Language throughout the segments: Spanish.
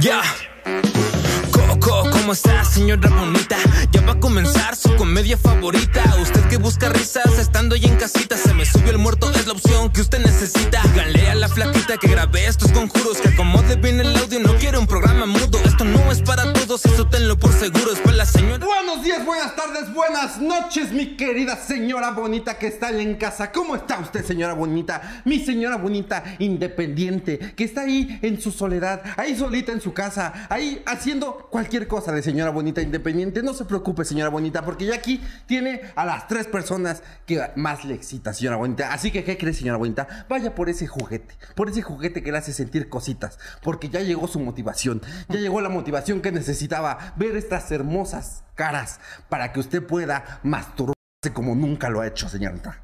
Ya. ¿Cómo está, señora bonita? Ya va a comenzar su comedia favorita. Usted que busca risas estando ahí en casita. Se me subió el muerto, es la opción que usted necesita. Díganle a la flaquita que grabé estos conjuros. Que acomode bien el audio, no quiero un programa mudo. Esto no es para todos, eso tenlo por seguro. Es para la señora. Buenos días, buenas tardes, buenas noches, mi querida señora bonita que está en casa. ¿Cómo está usted, señora bonita? Mi señora bonita independiente, que está ahí en su soledad, ahí solita en su casa, ahí haciendo cualquier cosa de señora bonita independiente. No se preocupe, señora bonita, porque ya aquí tiene a las tres personas que más le excita, señora bonita. Así que, ¿qué cree, señora bonita? Vaya por ese juguete, por ese juguete que le hace sentir cositas, porque ya llegó su motivación, ya llegó la motivación que necesitaba ver estas hermosas caras para que usted pueda masturbarse como nunca lo ha hecho, señorita.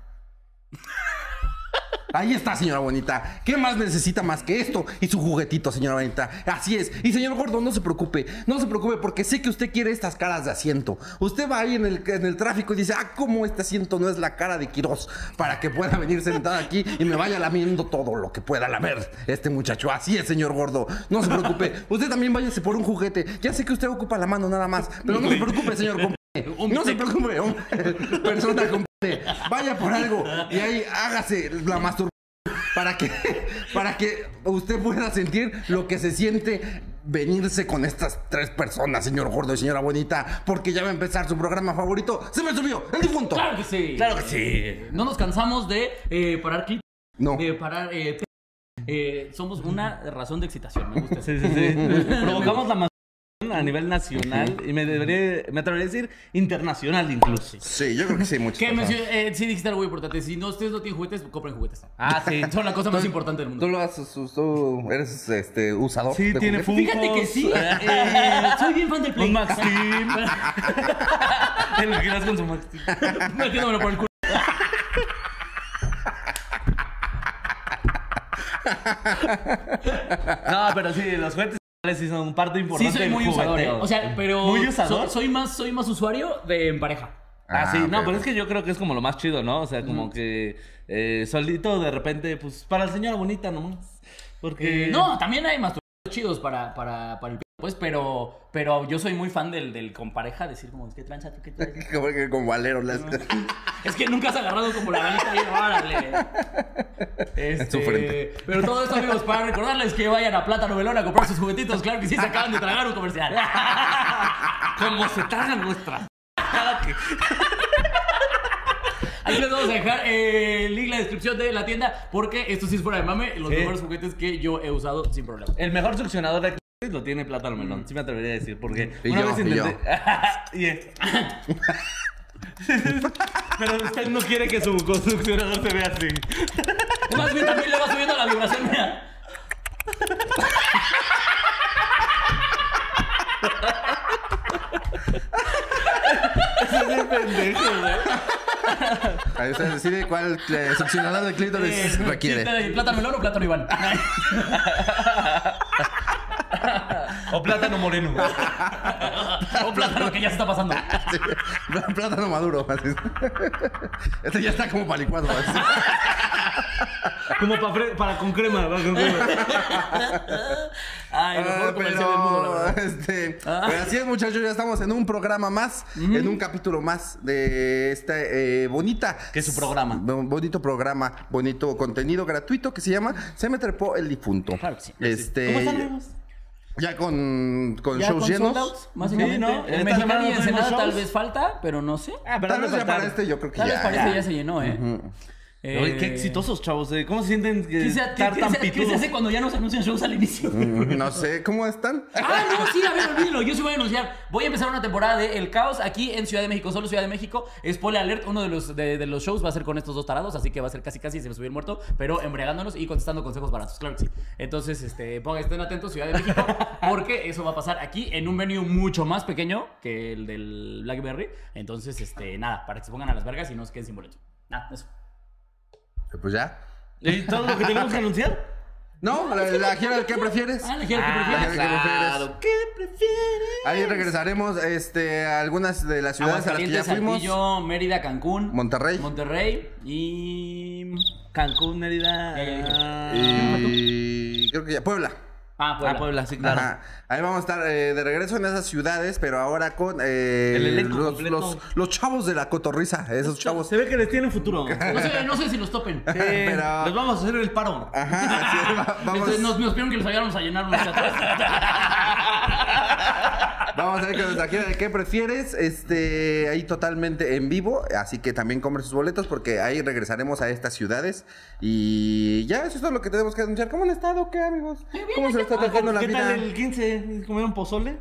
Ahí está, señora bonita. ¿Qué más necesita más que esto? Y su juguetito, señora bonita. Así es. Y señor gordo, no se preocupe. No se preocupe porque sé que usted quiere estas caras de asiento. Usted va ahí en el, en el tráfico y dice, ah, ¿cómo este asiento no es la cara de Quirós? Para que pueda venir sentado aquí y me vaya lamiendo todo lo que pueda lamer este muchacho. Así es, señor gordo. No se preocupe. Usted también váyase por un juguete. Ya sé que usted ocupa la mano nada más. Pero no se preocupe, señor. No se preocupe, persona compadre. Vaya por algo y ahí hágase la masturbación para que, para que usted pueda sentir lo que se siente venirse con estas tres personas, señor gordo y señora bonita, porque ya va a empezar su programa favorito. Se me subió, el difunto. Claro que sí. Claro que sí. No nos cansamos de eh, parar clip. No. De parar. eh, eh, somos una razón de excitación. Me gusta. Sí, sí, sí. Provocamos la masturbación a nivel nacional y me debería, me atrevería a decir internacional incluso. Sí, yo creo que sí, muchas ¿Qué cosas. mencio- eh, sí dijiste algo muy importante. Si no, ustedes no tienen juguetes, compren juguetes. Ah, sí. Son la cosa más importante del ¿Tú mundo. lo haces, tú eres este usador? Sí, de tiene? Funkos. Fíjate que sí. eh, soy bien fan del Play. Un Max Team. El que con su Max Team. Metiéndomelo por el culo. No, pero sí, los juguetes sí son parte importante Sí, soy del muy usador, ¿eh? O sea, pero. ¿Muy usador? so- soy, más, soy más usuario de en pareja. Ah, sí, Ah, no, ok. pero es que yo creo que es como lo más chido, ¿no? O sea, como que eh, solito de repente, pues para la señora bonita nomás. Porque. Eh, no, también hay más chidos para, para, para el pues, pero, pero yo soy muy fan del, del con pareja, decir como, ¿qué tranza tú? ¿Qué tranza? Como que con Valero. las- Es que nunca has agarrado como la manita y órale. Este, su frente. Pero todo esto, amigos, para recordarles que vayan a Plátano Melón a comprar sus juguetitos. Claro que sí, se acaban de tragar un comercial. Como se tragan nuestra. Que. Aquí les vamos a dejar eh, el link en la descripción de la tienda porque esto sí es fuera de mame, los Sí. mejores juguetes que yo he usado sin problema. El mejor succionador de clítoris lo tiene Plátano Melón. Sí me atrevería a decir, porque Y una yo, vez y yo. intenté. Y es- Pero usted no quiere que su succionador se vea así. Más bien también le va subiendo la vibración, mira. Ahí usted decide cuál eh, succionador de clítoris Eh, requiere. ¿sí, ¿Plátano melón o plátano Iván? Plátano moreno. o plátano que ya se está pasando. Sí, Plátano maduro. así. Este ya está como para licuado. así. Como para, fre- para con crema, para con crema. Ay, mejor Ah, comercial del mundo, la pero, verdad. este, pues así es, muchachos. Ya estamos en un programa más, en un capítulo más de esta eh, bonita. Que es su programa. bo- Bonito programa, bonito contenido gratuito que se llama Se me trepó el difunto. Claro que sí. Este, ¿Cómo están, amigos? Ya con, con Ya shows con llenos. sold outs, Sí. ¿no? Mexicali y Ensenada tal vez falta, pero no sé. Ah, Tal vez ya para este yo creo que Tal ya. vez para ya. este ya se llenó, ¿eh? Oye, qué exitosos, chavos. eh. ¿Cómo se sienten que ¿Qué se, estar qué- tan qué se- qué se pitudos? hace cuando ya no se anuncian shows al inicio? Mm, No sé, ¿cómo están? Ah, no, sí, a ver, olvídelo. Yo sí voy a anunciar. Voy a empezar una temporada de El Caos aquí en Ciudad de México, solo Ciudad de México. Spoiler alert, uno de los, de, de los shows va a ser con estos dos tarados, así que va a ser casi casi se me subió el muerto, pero embriagándonos y contestando consejos baratos. Claro que sí. Entonces, este, pongan, estén atentos, Ciudad de México, porque eso va a pasar aquí en un venue mucho más pequeño que el del Blackberry. Entonces, este, nada, para que se pongan a las vergas y no se queden sin boleto. Nada, eso. Pues ya. ¿Y todo lo que tenemos que anunciar? No, la, la gira del que prefieres. Ah, la gira que la prefieres. gira que prefieres. claro. ¿Qué prefieres? Ahí regresaremos este, a algunas de las ciudades a las que ya Aguascalientes, fuimos. Saltillo, Mérida, Cancún, Monterrey. Monterrey y Cancún, Mérida. Y creo que ya. Puebla. Ah, Ah, Puebla. Puebla, sí, claro. Ajá. Ahí vamos a estar eh, de regreso en esas ciudades, pero ahora con eh, El los, los- los chavos de la cotorriza, esos chavos. Se ve que les tienen futuro. Sí, No sé, no sé si los topen. Pero- Les vamos a hacer el paro. Ajá, sí, va- vamos, Entonces, nos, nos pidieron que los ayudáramos a llenar unos. vamos a ver que nos trajeron el qué prefieres, este, ahí totalmente en vivo, así que también compren sus boletos porque ahí regresaremos a estas ciudades y ya eso es todo lo que tenemos que anunciar. ¿Cómo han estado? ¿Qué amigos? ¿Cómo se está tratando la ¿Qué vida? tal el 15? ¿Comieron pozole?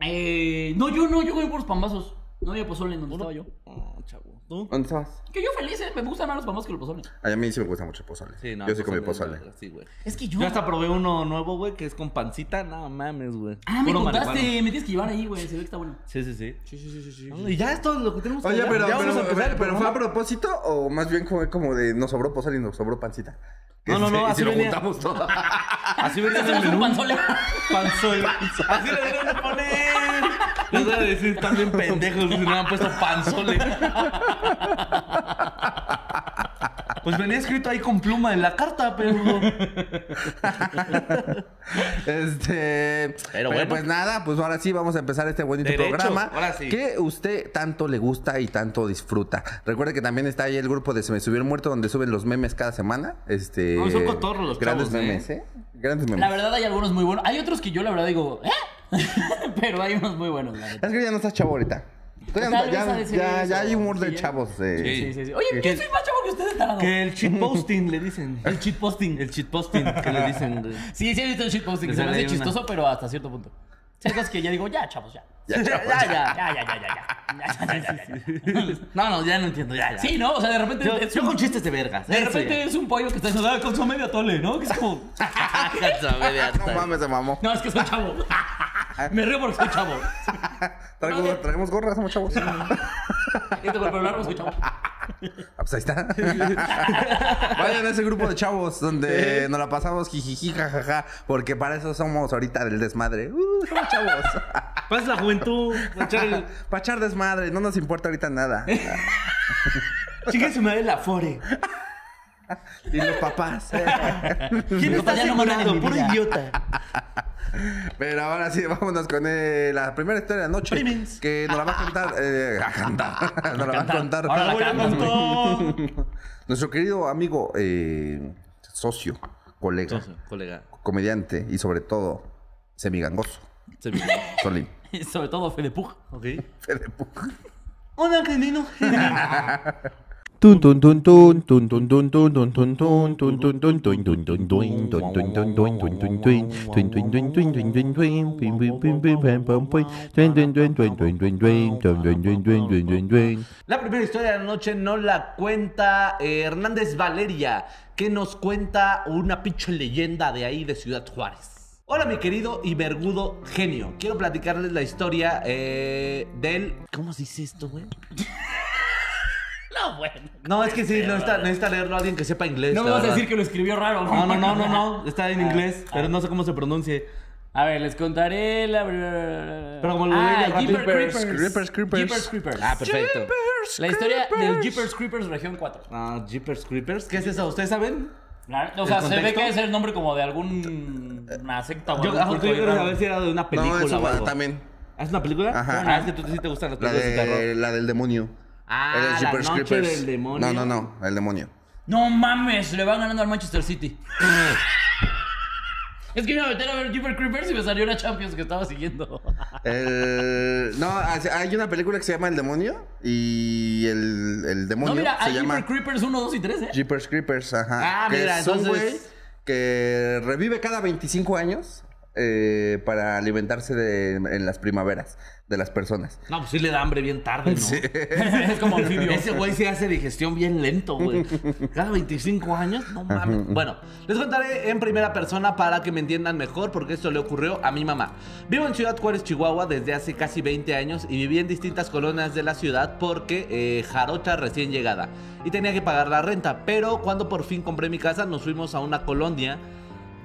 Eh, no, yo no, yo comí por los pambazos. No había pozole en donde estaba yo. Oh, chavo. ¿Tú? ¿Dónde estabas? Que yo feliz, eh, me gustan más los pambazos que los pozole. Ay, a mí sí me gusta mucho el pozole. Sí, no. Yo sí comí pozole. verga, Sí, güey. Es que yo. Yo hasta probé uno nuevo, güey, que es con pancita. No mames, güey. Ah, me Puro contaste, marihuana. me tienes que llevar ahí, güey. Se ve que está bueno. Sí, sí, sí. Sí, sí, sí, sí. sí. Y ya es todo lo que tenemos que Oye, pero, Ya pero, vamos a empezar el pero, ¿fue a propósito o más bien fue como de nos sobró pozole y nos sobró pancita? No, no, no, y así si lo juntamos todo. Así venía en el Hacemos un menú. panzole. Panzole. Así le deben de poner. Les voy a decir, están bien pendejos si no han puesto panzole. Pues venía escrito ahí con pluma en la carta, pero. Este. Pero, bueno. pues nada, pues ahora sí vamos a empezar este bonito Derecho, programa. ahora sí. Que usted tanto le gusta y tanto disfruta. Recuerde que también está ahí el grupo de Se me subió el muerto donde suben los memes cada semana. Este. No, son cotorros los Grandes chavos, ¿eh? memes, ¿eh? Grandes memes. La verdad, hay algunos muy buenos. Hay otros que yo, la verdad, digo, ¿eh? Pero hay unos muy buenos, la. Es que ya no estás chavo ahorita. Tú ya, Tal ya, vez de ya- ya hay humor sí, de ya. chavos. eh. Sí, sí, sí. Oye, yo soy más chavo que ustedes, tarado. Que el shitposting le dicen. El cheat posting. El shitposting que le dicen, güey. Sí, sí he visto el cheat posting. Le Se me hace ahí una- chistoso, pero hasta cierto punto. Sí, cosas que ya digo, ya, chavos, ya. Ya, Ya, chavos, ya, ya. ya. Ya, ya, ya, ya, ya. Ya, ya, ya, ya, ya. No, no, ya no entiendo, ya, ya. Sí, ¿no? O sea, de repente. Yo, es yo un- con chistes de vergas. De repente es un pollo que está diciendo, ah, consome de atole, ¿no? Que es como. No mames, se mamó. No, es que soy chavo. Me río porque soy chavo. Traigo- traemos gorras, somos chavos. Este golpe largo soy chavo. Ah, pues ahí está. Vayan a ese grupo de chavos donde nos la pasamos jijiji, jajaja, porque para eso somos ahorita del desmadre. Uh, somos chavos. Pasa la juventud. para echar el- para echar desmadre, no nos importa ahorita nada. Chingue su madre la fore. Y los papás. ¿Quién está ya no Puro idiota. Pero ahora sí, vámonos con eh, la primera historia de la noche. Que nos la va a contar. eh, a cantar. Nos la va a contar. Ahora la contar. Nuestro querido amigo, eh, socio, colega, Socio, colega. comediante y sobre todo semigangoso, Se me Solín. Y sobre todo Fede Pug. Ok. Fede Pug. Hola, canino. La primera historia de la noche no la cuenta Hernández Valeria, que nos cuenta una pinche leyenda de ahí de Ciudad Juárez. Hola mi querido y vergudo genio. Quiero platicarles la historia eh, del... ¿Cómo se dice esto, güey? No, bueno. No, es que sí, necesita, necesita leerlo alguien que sepa inglés. No me la vas a verdad. decir que lo escribió raro. No, no, no, no, no. Está en inglés, pero no sé cómo se pronuncie. A ver, les contaré la. Pero como lo leí rápido. Jeepers Creepers, Creepers. Creepers. Jeepers Creepers. Ah, perfecto. La historia del Jeepers Creepers Región 4. Ah, Jeepers Creepers. ¿Qué es eso? ¿Ustedes saben? La- O sea, ¿El se ve contexto? que es el nombre como de algún. Una secta o Yo, algún ah, culto yo ahí quería raro. saber si era de una película No, eso o va algo. también. ¿Ah, ¿Es una película? Ajá. Ah, es que tú sí te gustan las La, películas de, terror. de, la del demonio. Ah, la noche Creepers. del demonio. No, no, no, el demonio. No mames, le van ganando al Manchester City. es que me iba a meter a ver Jeepers Creepers y me salió la Champions que estaba siguiendo. El... No, hay una película que se llama El demonio y el, el demonio No, mira, se hay llama Jeepers Creepers 1, 2 y 3, ¿eh? Jeepers Creepers, ajá. Ah, que mira, es un entonces- güey que revive cada 25 años eh, para alimentarse de, en las primaveras de las personas. No, pues sí le da hambre bien tarde, ¿no? es como anfibio. Ese güey sí hace digestión bien lento, güey. Cada 25 años, no mames. Bueno, les contaré en primera persona para que me entiendan mejor, porque esto le ocurrió a mi mamá. Vivo en Ciudad Juárez, Chihuahua, desde hace casi 20 años y viví en distintas colonias de la ciudad porque eh, jarocha recién llegada y tenía que pagar la renta. Pero cuando por fin compré mi casa, nos fuimos a una colonia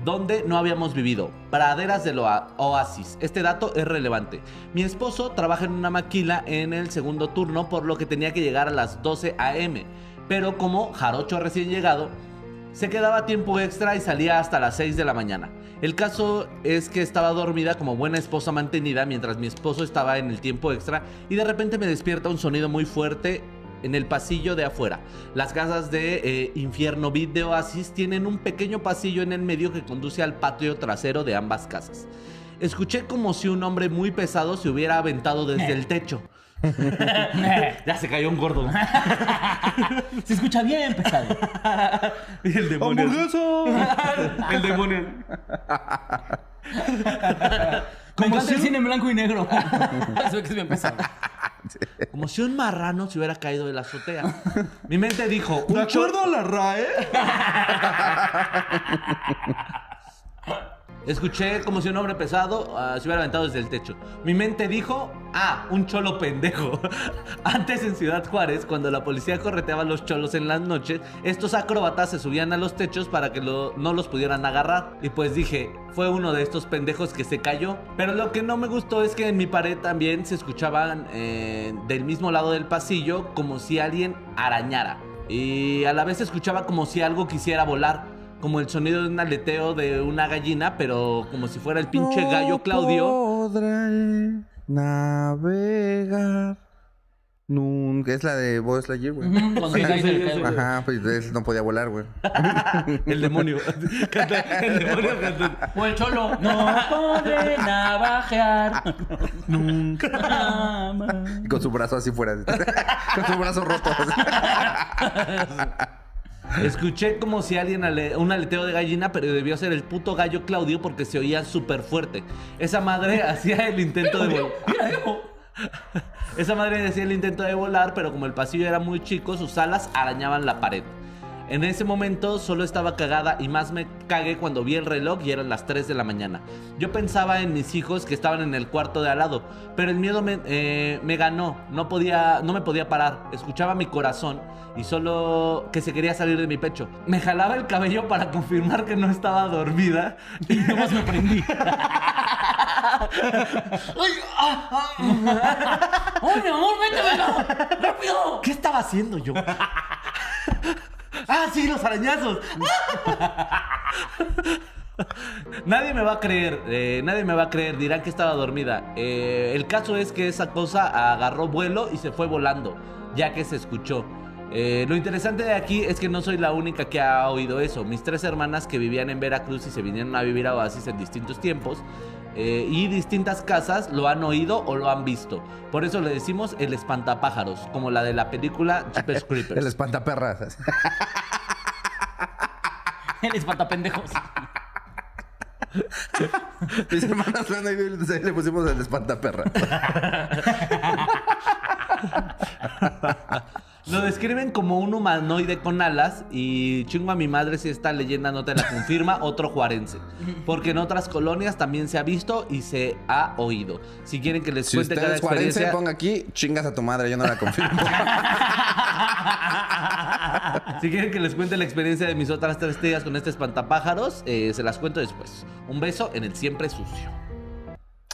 donde no habíamos vivido, praderas del oa- oasis. Este dato es relevante. Mi esposo trabaja en una maquila en el segundo turno, por lo que tenía que llegar a las 12 a.m. Pero como jarocho recién llegado, se quedaba tiempo extra y salía hasta las 6 de la mañana. El caso es que estaba dormida como buena esposa mantenida mientras mi esposo estaba en el tiempo extra y de repente me despierta un sonido muy fuerte en el pasillo de afuera. Las casas de eh, Infierno Beat de Oasis tienen un pequeño pasillo en el medio que conduce al patio trasero de ambas casas. Escuché como si un hombre muy pesado se hubiera aventado desde el techo. ya se cayó un gordo. Se escucha bien, pesado. Y el demonio. el demonio. Me encanta el cine en blanco y negro. Que es bien pesado. Como si un marrano se hubiera caído de la azotea. Mi mente dijo, De acuerdo a la RAE. Escuché como si un hombre pesado ah, se hubiera aventado desde el techo. Mi mente dijo, ah, un cholo pendejo. Antes en Ciudad Juárez, cuando la policía correteaba los cholos en las noches, estos acróbatas se subían a los techos para que no los pudieran agarrar. Y pues dije, fue uno de estos pendejos que se cayó. Pero lo que no me gustó es que en mi pared también se escuchaban eh, del mismo lado del pasillo como si alguien arañara. Y a la vez se escuchaba como si algo quisiera volar. Como el sonido de un aleteo de una gallina, pero como si fuera el pinche gallo Claudio. Podré navegar. Nunca. Es la de Buzz Lightyear, güey. Cuando se cae, cae. Ajá, pues él no podía volar, güey. El demonio. Canta- el demonio canta. O el cholo. No podré navajear. Nunca. jamás. Y con su brazo así fuera. con su brazo roto. Escuché como si alguien ale- un aleteo de gallina, pero debió ser el puto gallo Claudio porque se oía súper fuerte. Esa madre hacía el intento de volar. Esa madre hacía el intento de volar, pero como el pasillo era muy chico, sus alas arañaban la pared. En ese momento solo estaba cagada y más me cagué cuando vi el reloj y eran las 3 de la mañana. Yo pensaba en mis hijos que estaban en el cuarto de al lado, pero el miedo me, eh, me ganó, no, podía, no me podía parar. Escuchaba mi corazón y solo que se quería salir de mi pecho. Me jalaba el cabello para confirmar que no estaba dormida Y nomás me prendí. ¡Ay, mi amor, vete, venga! ¡Rápido! ¿Qué estaba haciendo yo? ¡Ah, sí, los arañazos! Nadie me va a creer, eh, nadie me va a creer, dirán que estaba dormida. Eh, el caso es que esa cosa agarró vuelo y se fue volando, ya que se escuchó. Eh, lo interesante de aquí es que no soy la única que ha oído eso. Mis tres hermanas que vivían en Veracruz y se vinieron a vivir a Oasis en distintos tiempos eh, y distintas casas lo han oído o lo han visto. Por eso le decimos el espantapájaros, como la de la película Jeepers Creepers. El espantaperras. El espantapendejos. Mis hermanas lo han oído y entonces le pusimos el espantaperra. Lo describen como un humanoide con alas y chingo a mi madre si esta leyenda no te la confirma otro juarense. Porque en otras colonias también se ha visto y se ha oído. Si quieren que les Si cuente cada es juarense, experiencia... ponga aquí, chingas a tu madre, yo no la confirmo. Si quieren que les cuente la experiencia de mis otras tres tías con este espantapájaros, eh, se las cuento después. Un beso en el siempre sucio.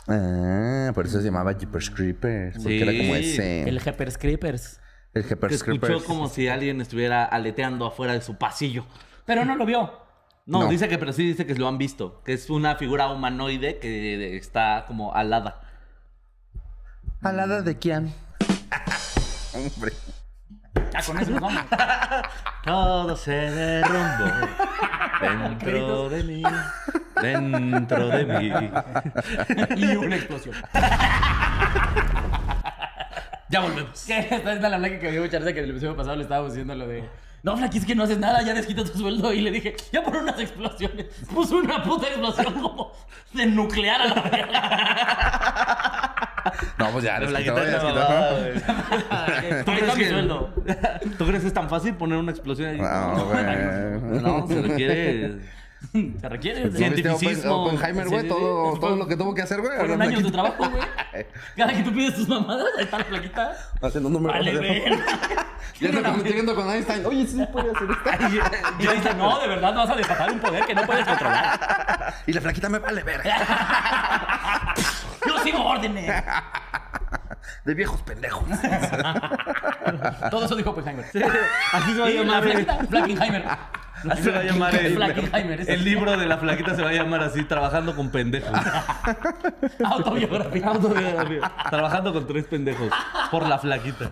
ah, por eso se llamaba Jeepers Creepers. Porque Sí. era como ese. El Jeepers Creepers. El Que escuchó Creepers. como si alguien estuviera aleteando afuera de su pasillo. Pero no lo vio. No, No. dice que, pero sí dice que lo han visto. Que es una figura humanoide que está como alada. ¿Alada de quién? Hombre. Ya con eso vamos. Todo se derrumbó dentro de mí, dentro de mí. Y una explosión. Ya volvemos. Esta es la Blackie que me dio mucha risa que en el episodio pasado le estábamos diciendo lo de. No, Blackie, es que no haces nada, ya desquita tu sueldo. Y le dije, ya por unas explosiones. Puso una puta explosión como de nuclear a la verga. No, pues ya, La les quitó, guitarra ya les quitó. babada, güey. ¿Tú crees, mi sueldo. ¿Tú crees que es tan fácil poner una explosión ahí? No, güey. No, se requiere. Se requiere. ¿No viste Oppen- Cientificismo. Oppenheimer, güey? Todo, todo lo que tuvo que hacer, güey. Fueron hablando años de trabajo, güey. Cada que tú pides tus mamadas, ahí está la plaquita. Haciendo números. Vale, ver. Llegando con, llegando con Einstein. Oye, sí puede hacer esto. Y le dice, no, de verdad vas a desatar un poder que no puedes controlar. Y la flaquita me vale ver. Yo sigo órdenes. De viejos pendejos. Todo eso dijo Oppenheimer. Así se va a llamar. flaquita, Flackenheimer. Así se va a llamar el, libro de la flaquita se va a llamar así, trabajando con pendejos. Autobiografía. Autobiografía. Trabajando con tres pendejos. Por la flaquita.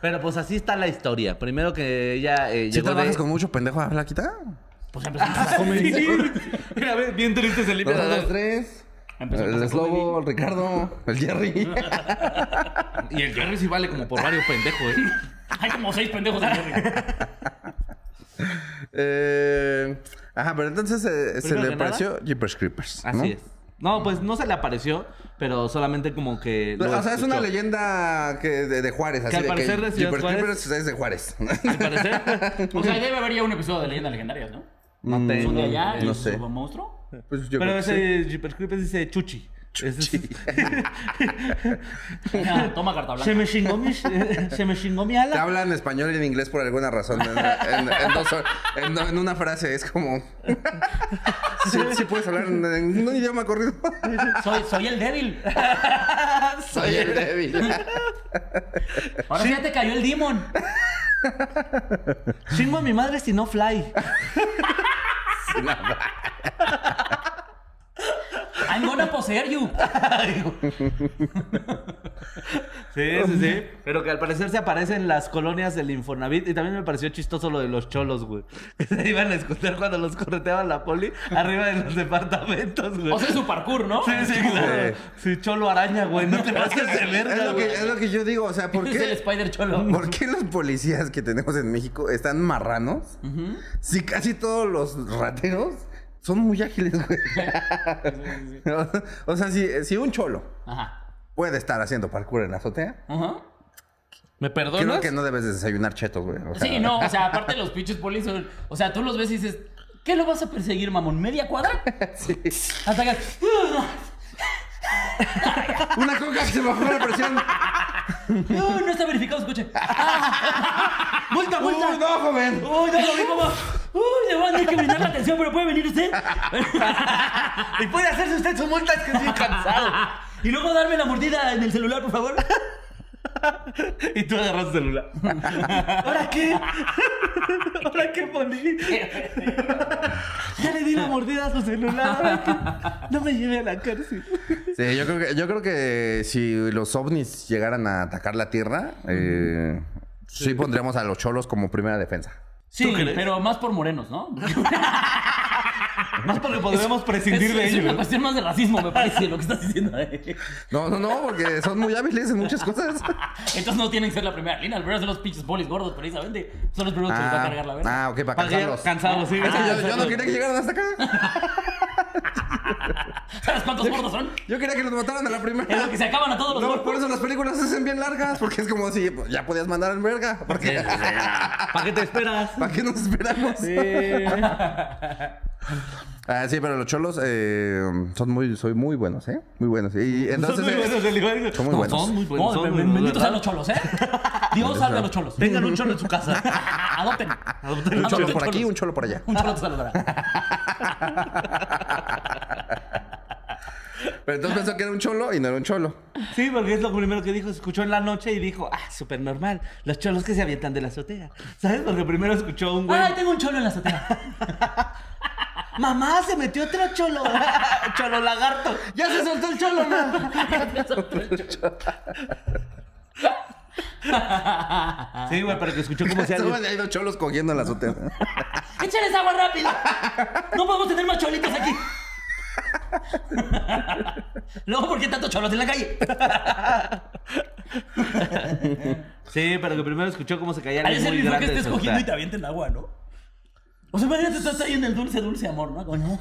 Pero pues así está la historia. Primero que ella eh, ¿Sí llegó trabajas de... con mucho pendejo a flaquita? Pues empezamos a comer. Mira, bien triste se limpia. Dos, dos, tres. El Slobo, el Ricardo, el Jerry. Y el Jerry sí vale como por varios pendejos, ¿eh? Hay como seis pendejos en Jerry. eh, ajá, pero entonces eh, se le que nada- pareció Jeepers Creepers. Así ¿no? es. No, pues no se le apareció, pero solamente como que. lo o sea, es una leyenda que de, de Juárez. Así al de parecer de Jeepers Juárez- Creepers es de Juárez. Al parecer. O sea, debe haber ya un episodio de leyendas legendarias, ¿no? No ¿Son tengo. de allá? no sé. monstruo? Pues yo Pero creo que sí. ese Jeepers Creepers dice Chuchi. Es- Toma carta Se blanca. me chingó mi, se me chingó mi Te ala. hablan español y en inglés por alguna razón. En, en- en dos hor- en- en una frase es como. sí, sí puedes hablar en, en un idioma corrido. Soy, soy el débil. Soy el débil. Ahora sí ya te cayó el demon. Chingo a mi madre si no fly. I'm gonna poseer you. Sí, sí, sí. Pero que al parecer se aparece en las colonias del Infonavit. Y también me pareció chistoso lo de los cholos, güey. Que se iban a escuchar cuando los correteaba la poli arriba de los departamentos, güey. O sea, es su parkour, ¿no? Sí, sí, claro. Sí, cholo araña, güey. No te pases de Es verga, lo, que, güey. es lo que yo digo. O sea, ¿por Es el qué, Spider Cholo. ¿por qué los policías que tenemos en México están marranos? Si casi todos los rateros son muy ágiles, güey. o sea, si, si un cholo Ajá. puede estar haciendo parkour en la azotea, Ajá. ¿Me perdonas? creo que no debes de desayunar chetos, güey. O sea, Sí, no, o sea, aparte los pinches polis son. O sea, tú los ves y dices, ¿qué lo vas a perseguir, mamón? ¿Media cuadra? Sí. Hasta que. Una coca que se bajó la presión. No, no está verificado su coche. Ah. ¡Multa, multa! Uy, no, joven. ¡Uy, no lo vi como! ¡Uy, le van a tener que brindar la atención, pero puede venir usted! Y puede hacerse usted su multa, es que estoy cansado. Y luego darme la mordida en el celular, por favor. Y tú agarras el celular. ¿Ahora qué? ¿Ahora qué, poli? Ya le di la mordida a su celular. No me lleve a la cárcel. Sí, yo creo que, yo creo que si los ovnis llegaran a atacar la Tierra, eh, sí pondríamos a los cholos como primera defensa. Sí, pero más por morenos, ¿no? Más porque podremos prescindir es, de es ellos. una cuestión más de racismo, me parece, lo que estás diciendo. eh. No, no, no, porque son muy hábiles en muchas cosas. Entonces no tienen que ser la primera línea, al son los pinches polis gordos, precisamente. Son los primeros que les va a cargar la verga. ah, ok, para Para que cansarlos. cansados, sí. Es que yo, yo no quería que llegaran hasta acá. ¿Sabes cuántos gordos son? Yo quería que los mataran a la Es primera. lo que se acaban a todos los No, gordos. por eso las películas se hacen bien largas, porque es como si pues, ya podías mandar en verga. Porque, ¿Para qué te esperas? ¿Para qué nos esperamos? Ah, sí, pero los cholos eh, son muy, soy muy buenos, ¿eh? Muy buenos. Y entonces, son muy eh, buenos, el son muy No, buenos. Son muy buenos. No, son muy buenos, benditos ¿verdad? sean los cholos, ¿eh? Dios salve a los cholos. Tengan un cholo en su casa. Adopten. Adopten un cholo. por aquí, un cholo por allá. Un cholo te saludará. Pero entonces pensó que era un cholo y no era un cholo. Sí, porque es lo primero que dijo. Escuchó en la noche y dijo, ah, súper normal. Los cholos que se avientan de la azotea. ¿Sabes? Porque primero escuchó un güey. Ay, tengo un cholo en la azotea. Mamá, se metió otro cholo. cholo lagarto. ¡Ya se soltó el cholo, man! Sí, güey, pero que escuchó como si Solo alguien... hay dos cholos cogiendo en la azotea. ¡Échales agua rápido! No podemos tener más cholitos aquí. Luego, ¿por qué tantos cholos en la calle? Sí, pero que primero escuchó cómo se caía muy bien feo que estés cogiendo y te avienten agua, ¿no? O sea, imagínate, estás ahí en el dulce, dulce amor, ¿no?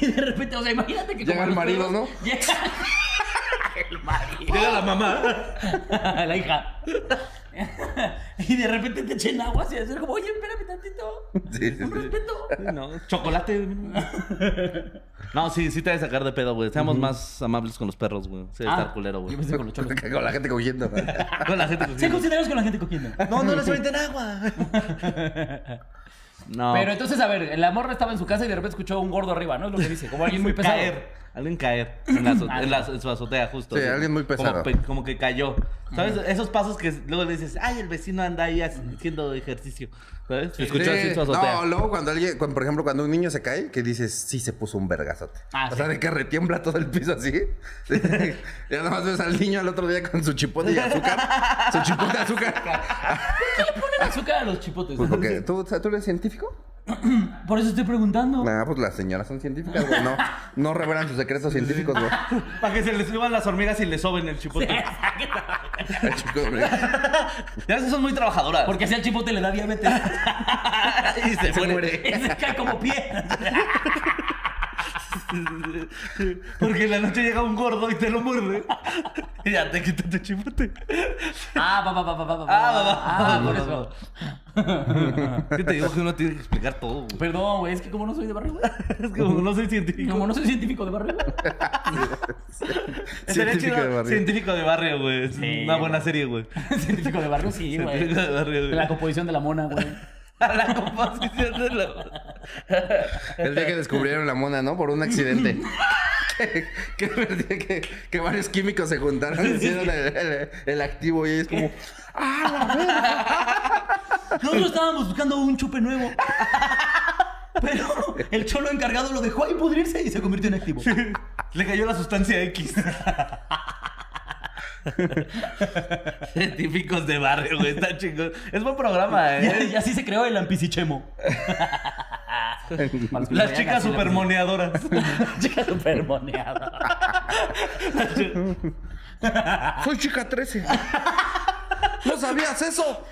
Y de repente, o sea, imagínate que Llega como el marido, ¿no? Llega el marido. Llega la mamá. la hija. Y de repente te echen agua así, hacer como, oye, espérame tantito. Sí, sí, Un sí. respeto. No, chocolate. No, sí, sí te debe sacar de pedo, güey. Seamos más amables con los perros, güey. Sí, debe estar culero, Ah, Yo güey. pensé con los cholos. Con la gente cogiendo. Con la gente que- Se consideramos con la gente cogiendo. No, no les avienten agua. No. Pero entonces, a ver, la morra estaba en su casa y de repente escuchó un gordo arriba, ¿no? Es lo que dice, como alguien muy pesado. Caer. Alguien caer en, la azo- en la- en su azotea, justo. Sí, así. alguien muy pesado. Como, pe- como que cayó. ¿Sabes? Esos pasos que luego le dices, ay, el vecino anda ahí haciendo ejercicio. ¿Sabes? Se escuchó así su Sí. azotea. No, luego cuando alguien, cuando, por ejemplo, cuando un niño se cae, que dices, sí se puso un vergazote. Ah, o sí. sea, de que retiembla todo el piso así. y nada más ves al niño al otro día con su chipote y azúcar. su chipote de azúcar. ¿Qué le ponen azúcar a los chipotes? Pues porque, ¿tú, ¿tú eres científico? Por eso estoy preguntando. Nah, pues las señoras son científicas, güey. No, no revelan sus secretos científicos, güey. Para que se les suban las hormigas y le soben el chipote. El chico, güey. Ya esas son muy trabajadoras. Porque así al chipote le da diabetes. y se, Se muere. muere. y se cae como pie. Porque en la noche llega un gordo y te lo muerde. y ya te quita tu chipote. Ah, va, va, va, va, va, va. Ah, va, va, Ah, va, por va, eso. ¿Qué te digo que uno tiene que explicar todo? güey? Perdón, güey, es que como no soy de barrio, güey. Es que como no soy científico. Como no soy científico de barrio. Científico chido, de barrio. Científico de barrio, güey. Es Sí, una buena güey. serie, güey. científico de barrio, sí, güey. Científico de barrio, güey. La composición de la mona, güey. La composición de la... El día que descubrieron la mona, ¿no? Por un accidente. que, que, que, que varios químicos se juntaron y hicieron el, el- el activo y es como... Nosotros estábamos buscando un chupe nuevo. Pero el cholo encargado lo dejó ahí pudrirse y se convirtió en activo. Le cayó la sustancia X. Científicos de barrio, güey. Está chingón. Es buen programa, ¿eh? y así se creó el ampicichemo. Las chicas supermoneadoras. Chica supermoneada. ¡Soy chica 13! ¿No sabías eso?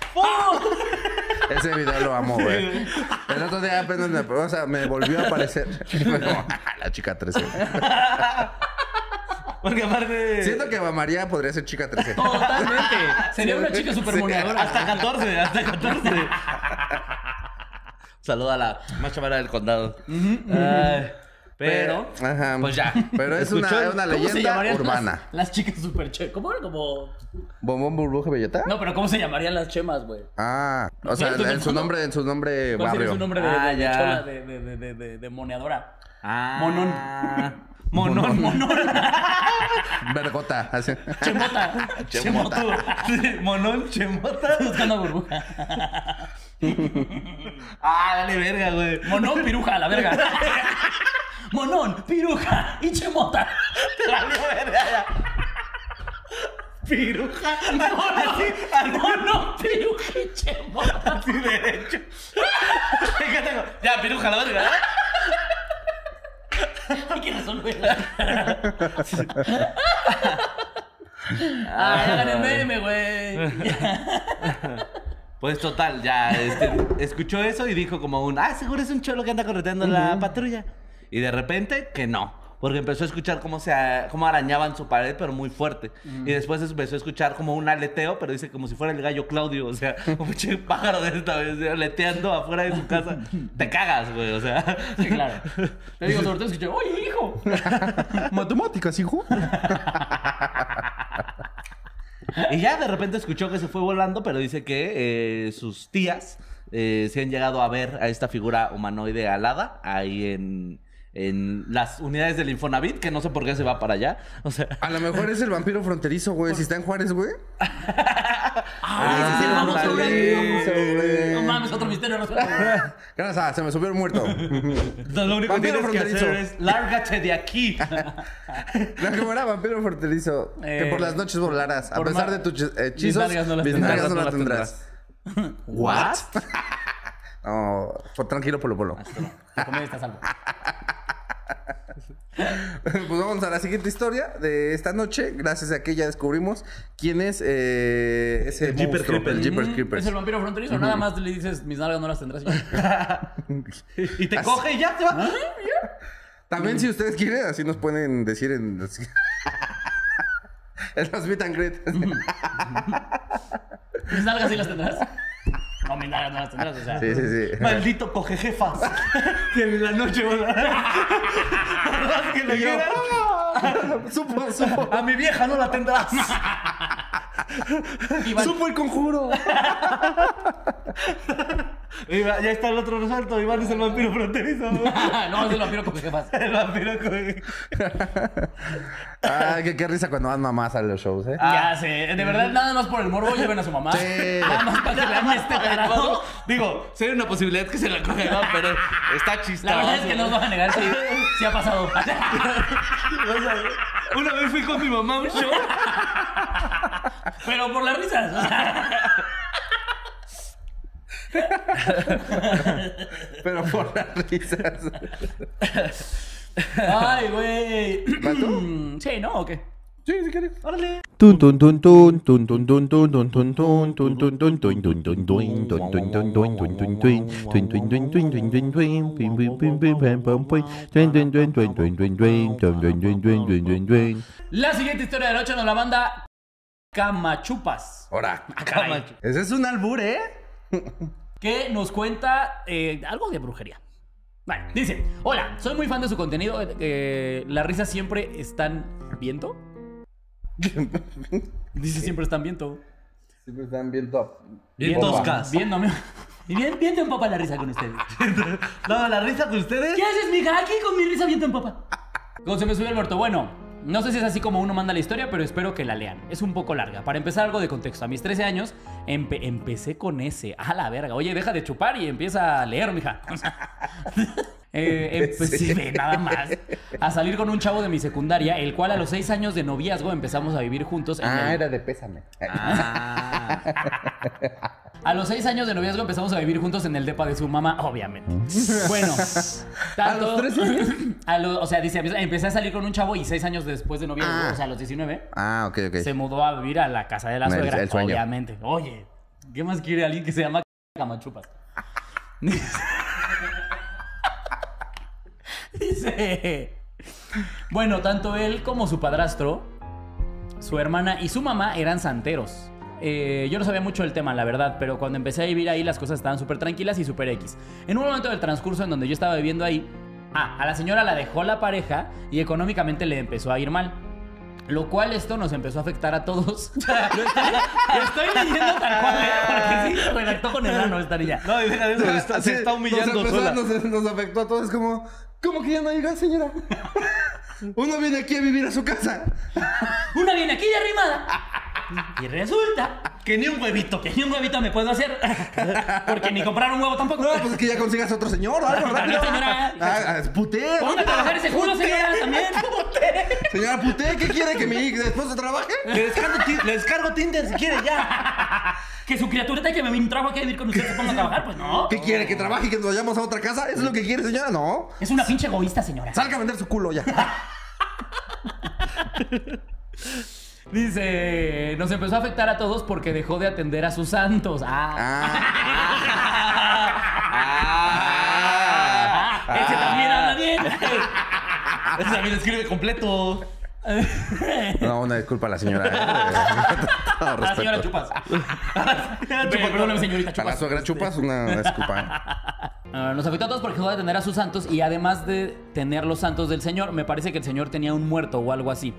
Ese video lo amo, güey. El otro día apenas me, o sea, me volvió a aparecer. Como, la chica 13. Porque aparte... Siento que María podría ser chica 13. Totalmente. Sería una chica supermoneadora. Hasta 14, hasta 14. Saluda a la más chavala del condado. Ay, pero, Ajá. pues ya. Pero es una, una ¿Cómo se leyenda urbana. Las, las chicas super che? ¿Cómo era? Como. ¿Bombón, burbuja, bellota? No, pero ¿cómo se llamarían las chemas, güey? Ah, o sea, en su nombre, en su nombre ¿Cuál sería barrio. su nombre de, Ah, de- de ya. chola, de, de, de, de, de- de moneadora? Ah. Monón. Monón. Monón. Vergota. Así. Chemota. Chemota. Monón, chemota. Buscando burbuja. Ah, dale verga, güey. Monón, piruja, la verga. Monón, piruja y chemota. Dale verga ya. Piruja. Monón, monón, piruja y chemota. Así derecho. ¿Qué tengo? Ya, piruja, la verga. Hay que resolverla. Ah, ya gané meme, güey. Pues total, ya este, escuchó eso y dijo como un, ah, seguro es un cholo que anda correteando la patrulla. Y de repente, que no. Porque empezó a escuchar cómo se cómo arañaban su pared, pero muy fuerte. Y después empezó a escuchar como un aleteo, pero dice como si fuera el gallo Claudio. O sea, un pinche pájaro de esta vez, aleteando afuera de su casa. Te cagas, güey. O sea. Sí, claro. Le digo, sobre todo escuché, oye, hijo. Matemáticas, hijo. Y ya de repente escuchó que se fue volando, pero dice que eh, sus tías eh, se han llegado a ver a esta figura humanoide alada ahí en, en las unidades del Infonavit, que no sé por qué se va para allá. O sea, A lo mejor es el vampiro fronterizo, güey. Si está en Juárez, güey. Ah, ese es el famoso fronterizo, güey. No mames, otro misterio resuelto. Gracias, ah, se me subió el muerto. lo único que Vampiro tienes que fronterizo. hacer es lárgate de aquí. No, como era vampiro fronterizo. que Eh, por las noches volarás. A pesar de tus eh, hechizos, mis nalgas no las mis tendrás. nalgas no No las las tendrás. ¿What? No, por tranquilo, Polo Polo. La comedia está a salvo. Pues vamos a la siguiente historia de esta noche. Gracias a que ya descubrimos quién es eh, ese El Jeepers monstruo, Creepers. el Jeepers Creepers. Es el vampiro fronterizo. Nada más le dices, mis nalgas no las tendrás. y te coge y ya te va. También si ustedes quieren, así nos pueden decir en los... en los meet and greet. Mis nalgas sí las tendrás. No, mis nalgas no las tendrás. O sea, Sí, sí, sí. Maldito coge jefas. Y en la noche, que le yo, quiera. supo, supo. A mi vieja no la tendrás. Iván, Supo el conjuro. Ya está el otro resuelto. Iván es el vampiro fronterizo. no, es el vampiro con jefas. el vampiro con... Ay, qué, qué risa cuando van mamás a los shows, ¿eh? Ya sé, de verdad, nada más por el morbo lleven a su mamá. Sí. Nada más para que vean este tarado. Digo, sería una posibilidad que se la cogerá, pero está chistoso. La verdad es que no os van a negar, sí ha pasado. Una vez fui con mi mamá a un show. Pero por las risas. o sea. Pero por las risas. Ay, güey. sí, ¿no? ¿O qué? Sí, si quieres. Órale. La siguiente historia de la noche nos la manda Camachupas. Ahora, Camachupas. Ese es un albur, ¿eh? Que nos cuenta eh, algo de brujería. Bueno, dice, hola, soy muy fan de su contenido. eh, las risas siempre están viento. Dice siempre están viento. Siempre están viendo. Bien toscas. Viéndome. Y bien, viento en popa la risa con ustedes. No, la risa con ustedes. ¿Qué haces, mija? Aquí con mi risa viento en popa. Como se me subió el muerto. Bueno, no sé si es así como uno manda la historia, pero espero que la lean. Es un poco larga. Para empezar, algo de contexto. A mis 13 años empe- empecé con ese. A la verga. Oye, deja de chupar y empieza a leer, mija. Eh, ve, nada más, a salir con un chavo de mi secundaria, el cual a los 6 años de noviazgo empezamos a vivir juntos. en Ah, el- era de pésame. Ah. A los seis años de noviazgo empezamos a vivir juntos en el depa de su mamá, obviamente. Bueno, tanto, ¿A los 13 años? a lo- o sea, dice, empecé a salir con un chavo y seis años después de noviazgo, Ah. o sea, a los 19, Ah, ok, ok. se mudó a vivir a la casa de la suegra, el sueño. obviamente. Oye, ¿qué más quiere alguien que se llama Camachupas? Dice, bueno, tanto él como su padrastro, su hermana y su mamá eran santeros. Eh, yo no sabía mucho del tema, la verdad, pero cuando empecé a vivir ahí las cosas estaban súper tranquilas y súper X. En un momento del transcurso en donde yo estaba viviendo ahí, ah, a la señora la dejó la pareja y económicamente le empezó a ir mal. Lo cual esto nos empezó a afectar a todos. lo, estoy, lo estoy leyendo tal cual, ¿eh? porque sí, redactó con el ano esta niña. No, y deja de eso, se está, se está humillando nos, empezó- sola. Nos, nos afectó a todos como... ¿Cómo que ya no llega, señora? Uno viene aquí a vivir a su casa. Una viene aquí de arrimada. Y resulta Que ni un huevito. que ni un huevito me puedo hacer. Porque ni comprar un huevo tampoco. No, pues es que ya consigas otro señor o algo rápido. señora. Ah, ah, es puté. Ponga a trabajar ese culo, señora, también. Señora puté, ¿qué quiere? ¿Que mi esposo trabaje? Le descargo, le descargo Tinder si quiere ya. Que su criaturita que me trajo aquí a vivir con usted se ponga a trabajar, pues no. ¿Qué quiere? ¿Que trabaje y que nos vayamos a otra casa? ¿Eso es lo que quiere, señora? No. Es una pinche egoísta, señora. Salga a vender su culo ya. Dice, nos empezó a afectar a todos porque dejó de atender a sus santos. Ah. Ah. Ah, ese también habla bien. Ese también escribe completo. No, una disculpa a la señora. ¿eh? A la señora. Chupas. Pe- Perdóname, señorita A Chupas. la suegra chupas, una, una disculpa. Ah, nos afectó a todos porque dejó de atender a sus santos y además de tener los santos del Señor, me parece que el Señor tenía un muerto o algo así.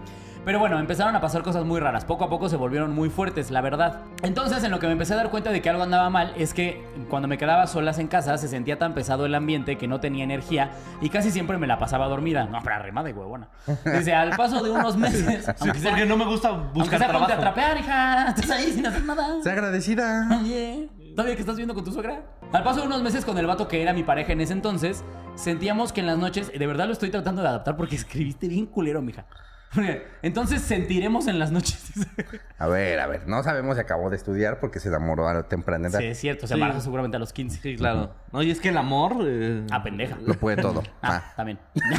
Pero bueno, empezaron a pasar cosas muy raras. Poco a poco se volvieron muy fuertes, la verdad. Entonces, en lo que me empecé a dar cuenta de que algo andaba mal es que cuando me quedaba solas en casa se sentía tan pesado el ambiente que no tenía energía y casi siempre me la pasaba dormida. No, pero arriba de huevona. Dice, al paso de unos meses, Sí, aunque sea, porque no me gusta aunque buscar sea ponte a trabajo. trapear, hija. Estás ahí sin hacer nada. Sea agradecida. Oye, ¿todavía que estás viendo con tu suegra? Al paso de unos meses con el vato que era mi pareja en ese entonces, sentíamos que en las noches, de verdad lo estoy tratando de adaptar porque escribiste bien culero, mija. Entonces sentiremos en las noches. A ver, a ver. No sabemos si acabó de estudiar porque se enamoró a la temprana edad. sí, es cierto, se Sí. embarazó seguramente a los 15. Sí, claro. No, y es que el amor. eh, Ah, pendeja. Lo puede todo. Ah, Ah. también.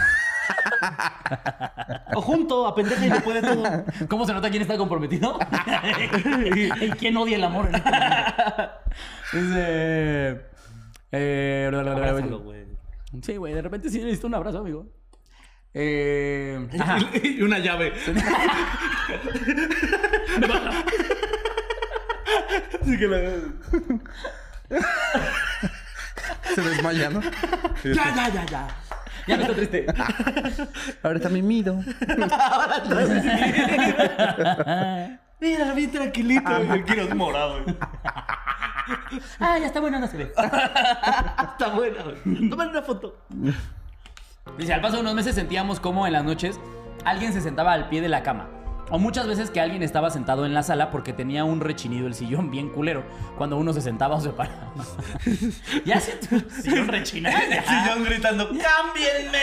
O junto, a pendeja y lo puede todo. ¿Cómo se nota quién está comprometido? ¿Y quién odia el amor? Dice... Eh, Abrázalo, güey. sí, güey, de repente sí necesito un abrazo, amigo. Eh, ajá. Y una llave. Así que la... Se desmaya, ¿no? Ya, ya, ya, ya. Ya me estoy triste. Ahorita me mido. Mira, bien tranquilito. Y el Kiro es morado. güey. Ah, ya está bueno, no se ve. Está bueno. Tomen una foto. Dice, al paso de unos meses sentíamos como en las noches alguien se sentaba al pie de la cama. O muchas veces que alguien estaba sentado en la sala porque tenía un rechinido el sillón bien culero cuando uno se sentaba o se paraba. ya se tu sillón rechina. El sillón gritando, ¡cámbienme!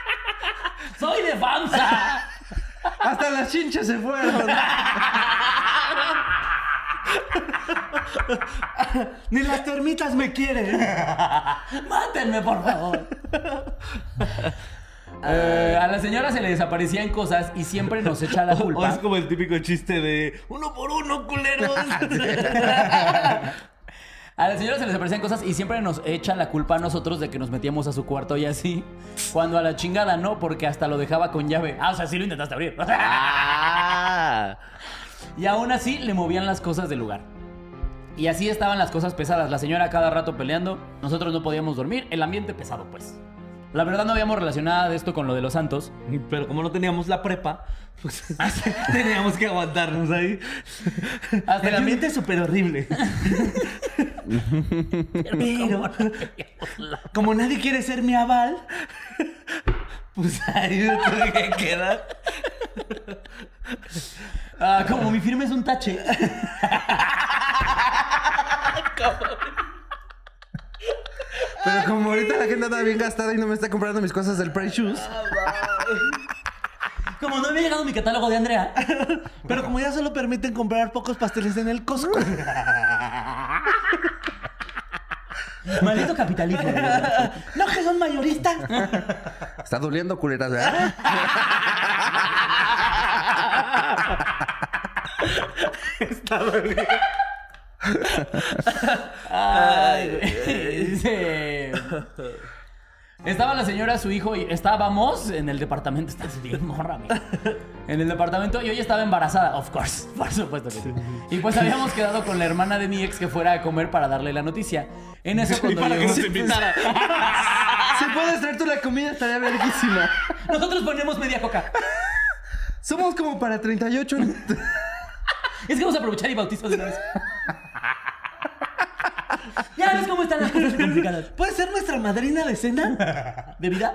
¡Soy de FAMSA! Hasta las chinches se fueron. Ni las termitas me quieren. ¡Mátenme, por favor! Eh, a la señora se le desaparecían cosas y siempre nos echa la O es culpa. como el típico chiste de uno por uno, culeros. A la señora se le desaparecían cosas y siempre nos echa la culpa a nosotros de que nos metíamos a su cuarto y así. Cuando a la chingada no, porque hasta lo dejaba con llave. Ah, o sea, sí lo intentaste abrir. ah. Y aún así le movían las cosas del lugar. Y así estaban las cosas pesadas. La señora cada rato peleando. Nosotros no podíamos dormir. El ambiente pesado, pues. La verdad no habíamos relacionado esto con lo de los santos. Pero como no teníamos la prepa, pues teníamos que aguantarnos ahí. Hasta el ambiente es súper horrible. Pero, como nadie quiere ser mi aval, pues ahí me tuve que quedar. Ah, como mi firma es un tache. Pero como ahorita la gente anda bien gastada y no me está comprando mis cosas del Price Shoes. Como no me ha llegado mi catálogo de Andrea. Pero como ya solo permiten comprar pocos pasteles en el Costco. Maldito capitalismo. No, que son mayoristas. Está doliendo, culeras, ¿verdad? Ay. Dice. Estaba la señora, su hijo, y estábamos en el departamento. Estás bien morra, amiga. En el departamento y ella estaba embarazada, of course, por supuesto que sí. Y pues habíamos quedado con la hermana de mi ex que fuera a comer para darle la noticia. En eso cuando para que llegó- nos invitara. Si puedes traer tú la comida, estaría verguísima. Nosotros ponemos media coca. Somos como para 38. Es que vamos a aprovechar y bautizos de una vez. Ya ves cómo están las cosas complicadas. ¿Puede ser nuestra madrina de cena? ¿De vida?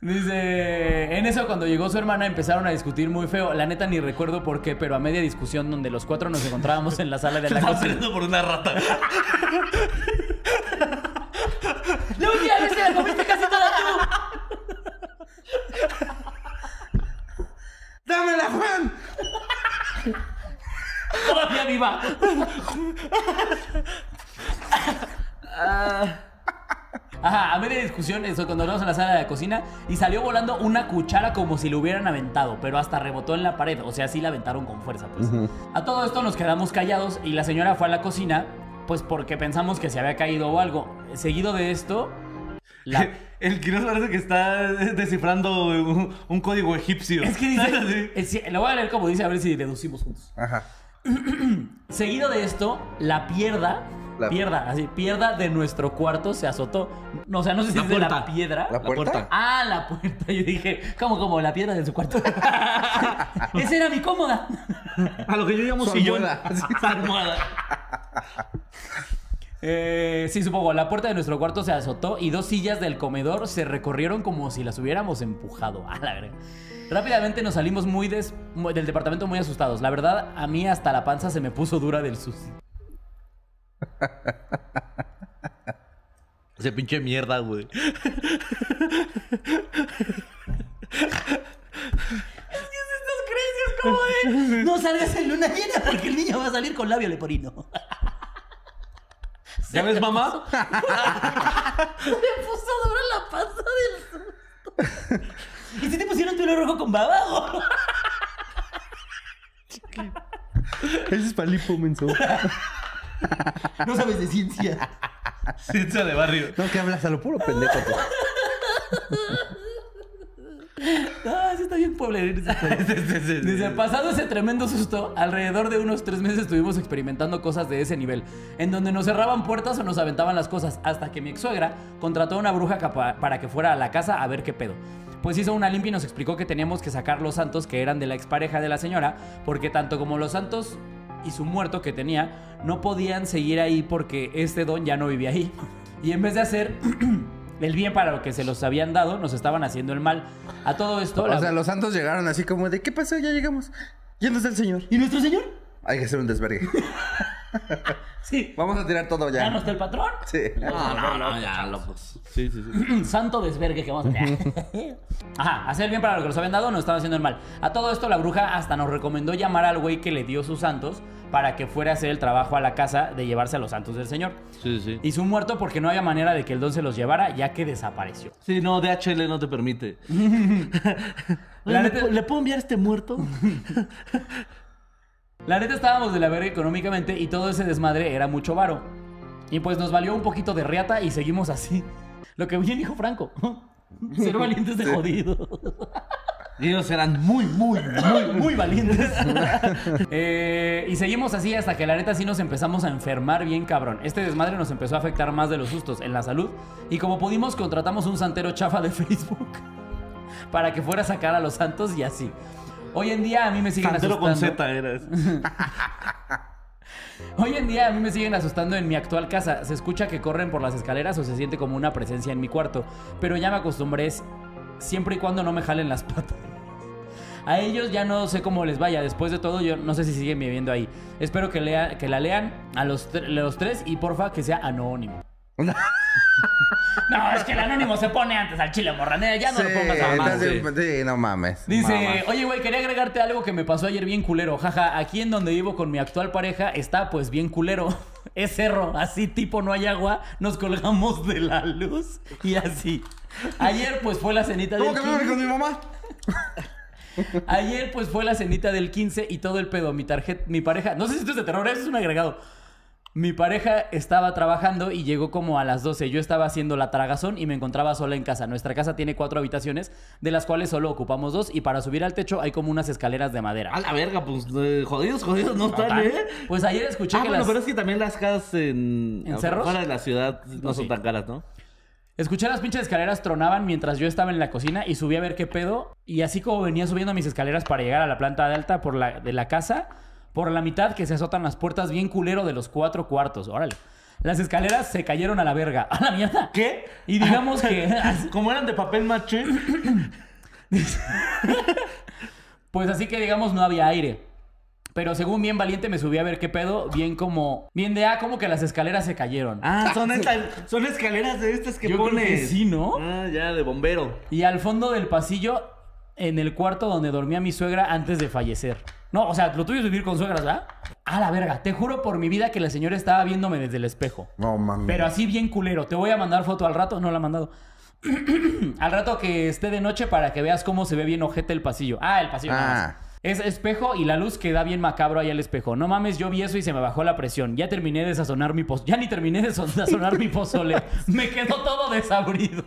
Dice, en eso cuando llegó su hermana empezaron a discutir muy feo. La neta ni recuerdo por qué, pero a media discusión donde los cuatro nos encontrábamos en la sala de la Estaba cocina. peleando por una rata. La última vez que la comiste casi toda tú. ¡Dámela, Juan! Todavía viva. Ajá, a media discusión, eso cuando vamos en la sala de la cocina y salió volando una cuchara como si lo hubieran aventado, pero hasta rebotó en la pared, o sea, sí la aventaron con fuerza, pues. A todo esto nos quedamos callados y la señora fue a la cocina, pues porque pensamos que se había caído o algo. Seguido de esto, la... El Quiroz parece que está descifrando un, un código egipcio. Es que dice, eh, sí, lo voy a leer como dice, a ver si deducimos juntos. Ajá. Seguido de esto, la pierda, La- pierda, así, pierda de nuestro cuarto se azotó. No, o sea, no sé si La es de la puerta. piedra. ¿La puerta? Ah, la puerta. Yo dije, ¿cómo, cómo? La piedra de su cuarto. Esa era mi cómoda. A lo que yo llamo Su sillón. almohada. Almohada. Eh, sí, supongo. La puerta de nuestro cuarto se azotó y dos sillas del comedor se recorrieron como si las hubiéramos empujado. A la verga. Rápidamente nos salimos muy des- del departamento muy asustados. La verdad, a mí hasta la panza se me puso dura del susto. Ese pinche mierda, güey. Como de no salgas en luna llena porque el niño va a salir con labio leporino. ¿Ya ves, mamá? Se me puso dura la panza del susto. ¿Y si te pusieron tu hilo rojo con baba? Ese es palipo, menso. No sabes de ciencia. Ciencia de barrio. No, que hablas a lo puro pendejo. tú. Ah, sí está bien pueblerino historia. Dice, pasado ese tremendo susto, alrededor de unos tres meses estuvimos experimentando cosas de ese nivel, en donde nos cerraban puertas o nos aventaban las cosas, hasta que mi ex suegra contrató a una bruja para que fuera a la casa a ver qué pedo. Pues hizo una limpia y nos explicó que teníamos que sacar los santos que eran de la expareja de la señora, porque tanto como los santos y su muerto que tenía no podían seguir ahí porque este don ya no vivía ahí. Y en vez de hacer el bien para lo que se los habían dado, nos estaban haciendo el mal. A todo esto... la- O sea, los santos llegaron así como de, ¿qué pasó? Ya llegamos. ¿Quién es el señor? ¿Y nuestro señor? Hay que hacer un desvergue. Sí. Vamos a tirar todo ¿Ya ya. no está el patrón? Sí. No, no, no, ya, locos. Sí, sí, sí. Santo desvergue que vamos a hacer. Ajá, hacer el bien para lo que nos habían dado, nos estaban haciendo el mal. A todo esto, la bruja hasta nos recomendó llamar al güey que le dio sus santos para que fuera a hacer el trabajo a la casa de llevarse a los santos del Señor. Sí, sí. Y su muerto porque no había manera de que el don se los llevara, ya que desapareció. Sí, no, DHL no te permite. ¿le, neta- ¿Le puedo enviar este muerto? La neta estábamos de la verga económicamente y todo ese desmadre era mucho varo. Y pues nos valió un poquito de riata y seguimos así. Lo que bien dijo Franco. Ser valientes de jodido. Y ellos eran muy, muy, muy, muy valientes. Eh, y seguimos así hasta que la neta sí nos empezamos a enfermar bien cabrón. Este desmadre nos empezó a afectar más de los sustos en la salud. Y como pudimos, contratamos un santero chafa de Facebook para que fuera a sacar a los santos y así. Hoy en día a mí me siguen Santero con asustando. Z era. Hoy en día a mí me siguen asustando en mi actual casa. Se escucha que corren por las escaleras o se siente como una presencia en mi cuarto. Pero ya me acostumbré siempre y cuando no me jalen las patas. A ellos ya no sé cómo les vaya. Después de todo, yo no sé si siguen viviendo ahí. Espero que, lea, que la lean a los, tre- los tres y porfa que sea anónimo. no, es que el anónimo se pone antes al chile morranera. Ya no sí, lo pongas a más. entonces, sí, no mames. Dice, oye, güey, quería agregarte algo que me pasó ayer bien culero. Jaja, aquí en donde vivo con mi actual pareja está pues bien culero. Es cerro, así tipo no hay agua, nos colgamos de la luz y así. Ayer pues fue la cenita del ¿Cómo que me voy 15. con mi mamá? Ayer pues fue la cenita del 15 y todo el pedo. Mi tarjeta, mi pareja, no sé si esto es de terror, eso es un agregado. Mi pareja estaba trabajando y llegó como a las 12. Yo estaba haciendo la tragazón y me encontraba sola en casa. Nuestra casa tiene cuatro habitaciones, de las cuales solo ocupamos dos. Y para subir al techo hay como unas escaleras de madera. A la verga, pues eh, jodidos, jodidos no están. ¿eh? Pues ayer escuché Ah, que bueno, las... pero es que también las casas en... ¿En cerros? Fuera de la ciudad no Pues son sí. tan caras, ¿no? Escuché las pinches escaleras tronaban mientras yo estaba en la cocina y subí a ver qué pedo. Y así como venía subiendo mis escaleras para llegar a la planta de alta por la, de la casa, por la mitad que se azotan las puertas bien culero de los cuatro cuartos. Órale. Las escaleras se cayeron a la verga. ¡A la mierda! ¿Qué? Y digamos que... Como eran de papel maché. Pues así que digamos no había aire. Pero según bien valiente me subí a ver qué pedo, bien como... Bien de, ah, como que las escaleras se cayeron. Ah, son, son escaleras de estas que Yo creo pones. que sí, ¿no? Ah, ya, de bombero. Y al fondo del pasillo, en el cuarto donde dormía mi suegra antes de fallecer. No, o sea, lo tuyo es vivir con suegras, ¿verdad? A la verga, te juro por mi vida que la señora estaba viéndome desde el espejo. No mames. Pero así bien culero. Te voy a mandar foto al rato, no la he mandado. al rato que esté de noche para que veas cómo se ve bien ojete el pasillo. Ah, el pasillo. Ah. Es espejo y la luz queda bien macabro ahí al espejo. No mames, yo vi eso y se me bajó la presión. Ya terminé de sazonar mi pozole. Ya ni terminé de sazonar mi pozole. Me quedó todo desabrido.